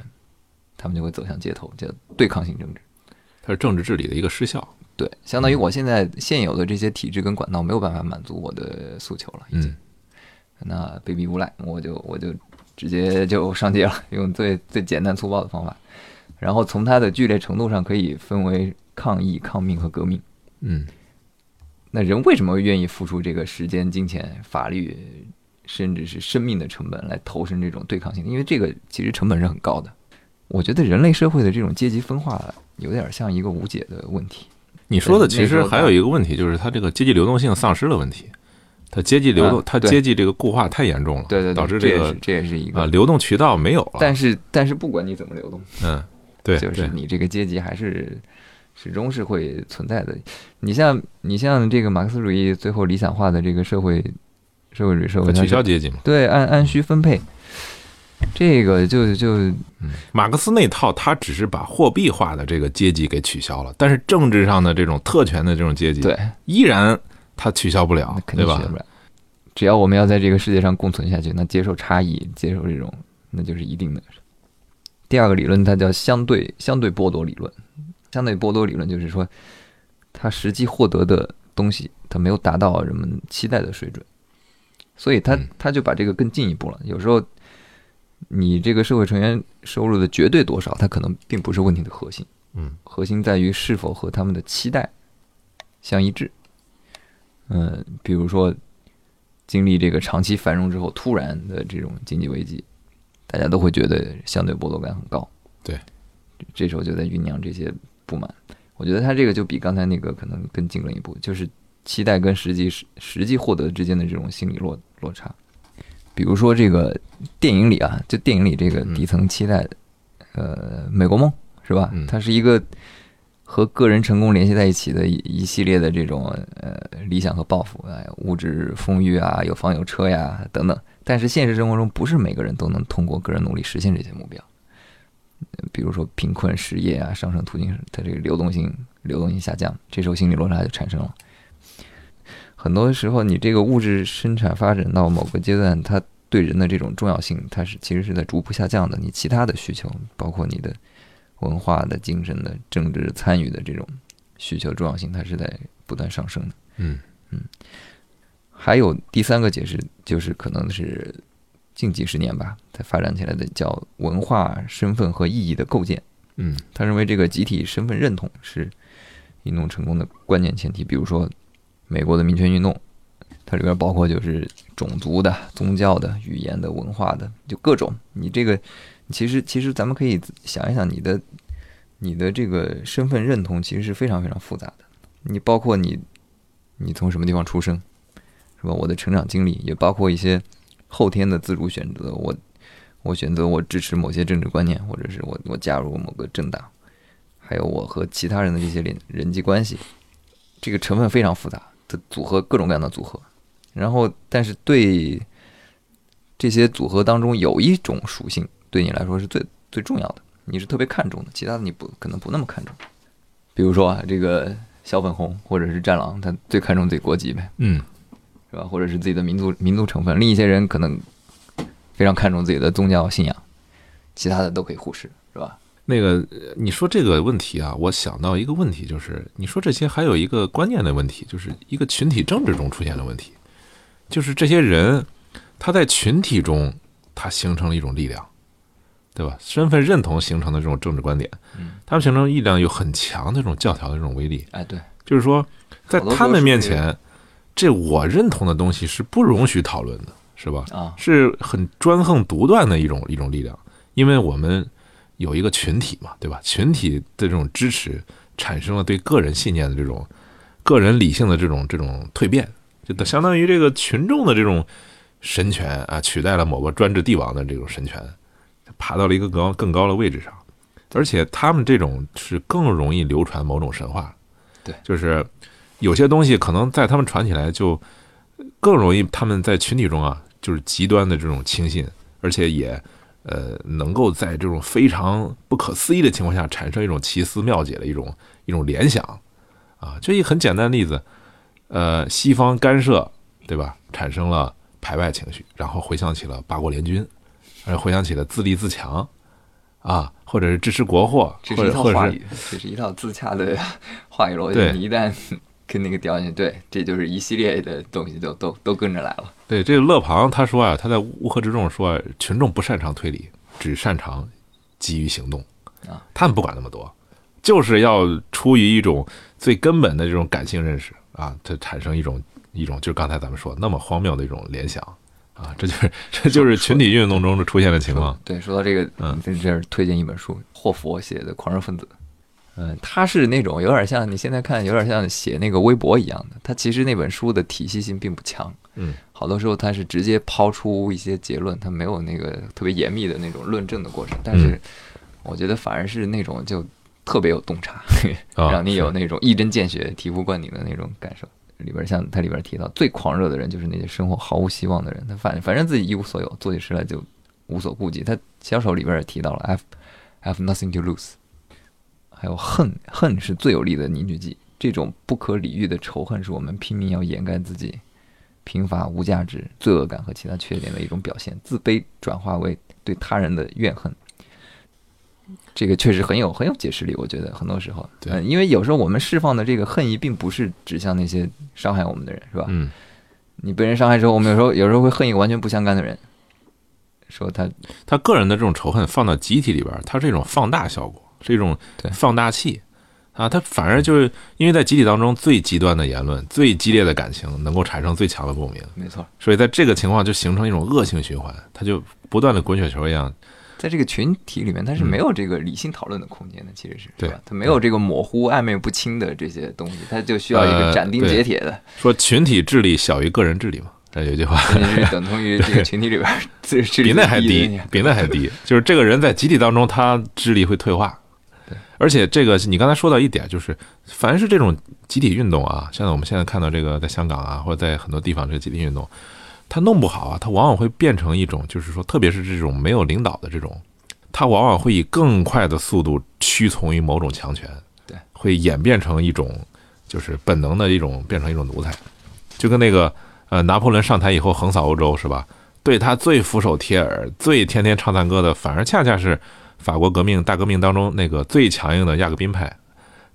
他们就会走向街头，叫对抗性政治。它是政治治理的一个失效。对，相当于我现在现有的这些体制跟管道没有办法满足我的诉求了，已经。嗯那被逼无赖，我就我就直接就上街了，用最最简单粗暴的方法。然后从它的剧烈程度上可以分为抗议、抗命和革命。嗯那人为什么愿意付出这个时间、金钱、法律甚至是生命的成本来投身这种对抗性，因为这个其实成本是很高的。我觉得人类社会的这种阶级分化有点像一个无解的问题。你说的其实还有一个问题，就是它这个阶级流动性丧失的问题。它阶级流动，它阶级这个固化太严重了，对对，导致这个这也是一个啊流动渠道没有了。但是但是不管你怎么流动，嗯，对，就是你这个阶级还是始终是会存在的。你像你像这个马克思主义最后理想化的这个社会社会主义社会，取消阶级嘛？对，按按需分配，这个就就马克思那套，他只是把货币化的这个阶级给取消了，但是政治上的这种特权的这种阶级，对，依然。他取消不了，对吧？只要我们要在这个世界上共存下去，那接受差异，接受这种，那就是一定的。第二个理论，它叫相对相对剥夺理论。相对剥夺理论就是说，他实际获得的东西，他没有达到人们期待的水准，所以他他就把这个更进一步了。有时候，你这个社会成员收入的绝对多少，它可能并不是问题的核心。嗯，核心在于是否和他们的期待相一致。嗯，比如说，经历这个长期繁荣之后，突然的这种经济危机，大家都会觉得相对剥夺感很高。对，这时候就在酝酿这些不满。我觉得他这个就比刚才那个可能更进了一步，就是期待跟实际实实际获得之间的这种心理落落差。比如说这个电影里啊，就电影里这个底层期待，呃，美国梦是吧？它是一个。和个人成功联系在一起的一一系列的这种呃理想和抱负，哎，物质丰裕啊，有房有车呀等等。但是现实生活中不是每个人都能通过个人努力实现这些目标。比如说贫困、失业啊，上升途径它这个流动性流动性下降，这时候心理落差就产生了。很多时候，你这个物质生产发展到某个阶段，它对人的这种重要性，它是其实是在逐步下降的。你其他的需求，包括你的。文化的、精神的、政治参与的这种需求重要性，它是在不断上升的。嗯嗯，还有第三个解释，就是可能是近几十年吧才发展起来的，叫文化身份和意义的构建。嗯，他认为这个集体身份认同是运动成功的关键前提。比如说美国的民权运动，它里边包括就是种族的、宗教的、语言的、文化的，就各种你这个。其实，其实咱们可以想一想，你的，你的这个身份认同其实是非常非常复杂的。你包括你，你从什么地方出生，是吧？我的成长经历也包括一些后天的自主选择。我，我选择我支持某些政治观念，或者是我我加入某个政党，还有我和其他人的这些人人际关系，这个成分非常复杂的组合，各种各样的组合。然后，但是对这些组合当中有一种属性。对你来说是最最重要的，你是特别看重的，其他的你不可能不那么看重。比如说啊，这个小粉红或者是战狼，他最看重自己国籍呗，嗯，是吧？或者是自己的民族民族成分。另一些人可能非常看重自己的宗教信仰，其他的都可以忽视？那个你说这个问题啊，我想到一个问题，就是你说这些还有一个观念的问题，就是一个群体政治中出现的问题，就是这些人他在群体中他形成了一种力量。对吧？身份认同形成的这种政治观点，他们形成力量有很强的这种教条的这种威力。哎，对，就是说，在他们面前，这我认同的东西是不容许讨论的，是吧？啊，是很专横独断的一种一种力量，因为我们有一个群体嘛，对吧？群体的这种支持，产生了对个人信念的这种个人理性的这种这种蜕变，就相当于这个群众的这种神权啊，取代了某个专制帝王的这种神权。爬到了一个高更高的位置上，而且他们这种是更容易流传某种神话，对，就是有些东西可能在他们传起来就更容易，他们在群体中啊，就是极端的这种轻信，而且也呃能够在这种非常不可思议的情况下产生一种奇思妙解的一种一种联想啊，就一很简单的例子，呃，西方干涉对吧，产生了排外情绪，然后回想起了八国联军。而回想起了自立自强，啊，或者是支持国货，这是一套话语，这是一套自洽的话语逻辑。你一旦跟那个掉进去，对，这就是一系列的东西都都都跟着来了。对，这个勒庞他说啊，他在乌合之众说，群众不擅长推理，只擅长急于行动啊，他们不管那么多，就是要出于一种最根本的这种感性认识啊，它产生一种一种，就是刚才咱们说那么荒谬的一种联想。啊，这就是 这就是群体运动中的出现的情况。对，说到这个，嗯在这是推荐一本书，霍佛写的《狂热分子》。嗯，他是那种有点像你现在看，有点像写那个微博一样的。他其实那本书的体系性并不强，嗯，好多时候他是直接抛出一些结论，他没有那个特别严密的那种论证的过程。但是嗯我觉得反而是那种就特别有洞察，啊让你有那种一针见血、醍醐灌顶的那种感受。里边像他里边提到，最狂热的人就是那些生活毫无希望的人，他反反正自己一无所有，做起事来就无所顾忌。他小手里边也提到了 “I have I have nothing to lose”，还有恨，恨是最有力的凝聚剂。这种不可理喻的仇恨，是我们拼命要掩盖自己贫乏、无价值、罪恶感和其他缺点的一种表现。自卑转化为对他人的怨恨，这个确实很有很有解释力。我觉得很多时候，对嗯，因为有时候我们释放的这个恨意，并不是指向那些伤害我们的人，是吧？嗯，你被人伤害之后，我们有时候有时候会恨一个完全不相干的人，说他他个人的这种仇恨放到集体里边儿，它是一种放大效果，是一种放大器啊。它反而就是因为在集体当中，最极端的言论、最激烈的感情能够产生最强的共鸣，没错，所以在这个情况就形成一种恶性循环，它就不断的滚雪球一样。在这个群体里面，他是嗯没有这个理性讨论的空间的，其实是对是吧？他没有这个模糊、暧昧不清的这些东西，他就需要一个呃斩钉截铁的，说群体智力小于个人智力嘛，这有一句话。是 等同于这个群体里边 自智力比那还低比那还低。就是这个人在集体当中，他智力会退化。对，而且这个你刚才说到一点，就是凡是这种集体运动啊，像我们现在看到这个在香港啊，或者在很多地方这个集体运动，它弄不好啊，它往往会变成一种，就是说，特别是这种没有领导的这种，它往往会以更快的速度屈从于某种强权，对，会演变成一种就是本能的一种，变成一种奴才，就跟那个呃拿破仑上台以后横扫欧洲是吧？对他最俯首帖耳、最天天唱赞歌的，反而恰恰是法国革命大革命当中那个最强硬的亚克宾派。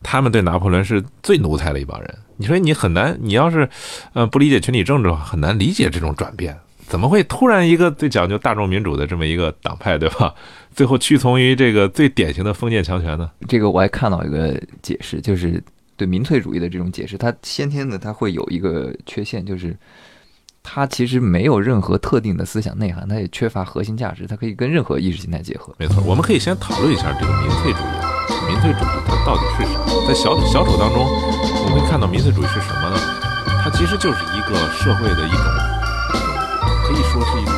他们对拿破仑是最奴才的一帮人。你说你很难，你要是呃不理解群体政治的话，很难理解这种转变。怎么会突然一个最讲究大众民主的这么一个党派，对吧？最后屈从于这个最典型的封建强权呢？这个我还看到一个解释，就是对民粹主义的这种解释，它先天的它会有一个缺陷，就是它其实没有任何特定的思想内涵，它也缺乏核心价值，它可以跟任何意识形态结合。没错，我们可以先讨论一下这个民粹主义啊。民粹主义它到底是什么？在小小丑当中，我们会看到民粹主义是什么呢？它其实就是一个社会的一种，一种可以说是一种。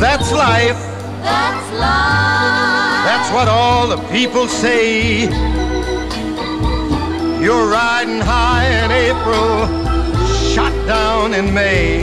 That's life. That's life. That's what all the people say. You're riding high in April, shot down in May.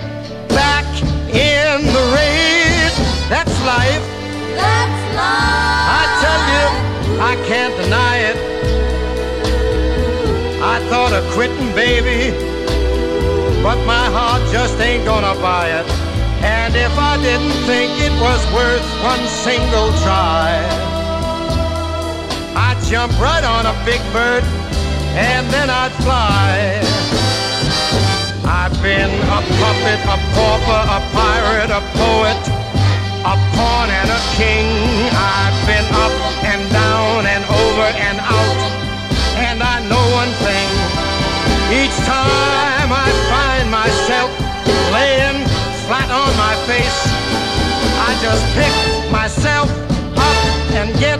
That's life. That's life. I tell you, I can't deny it. I thought of quitting, baby, but my heart just ain't gonna buy it. And if I didn't think it was worth one single try, I'd jump right on a big bird and then I'd fly. I've been a puppet, a pauper, a pirate, a poet, a pawn and a king. I've been up and down and over and out. And I know one thing. Each time I find myself laying flat on my face, I just pick myself up and get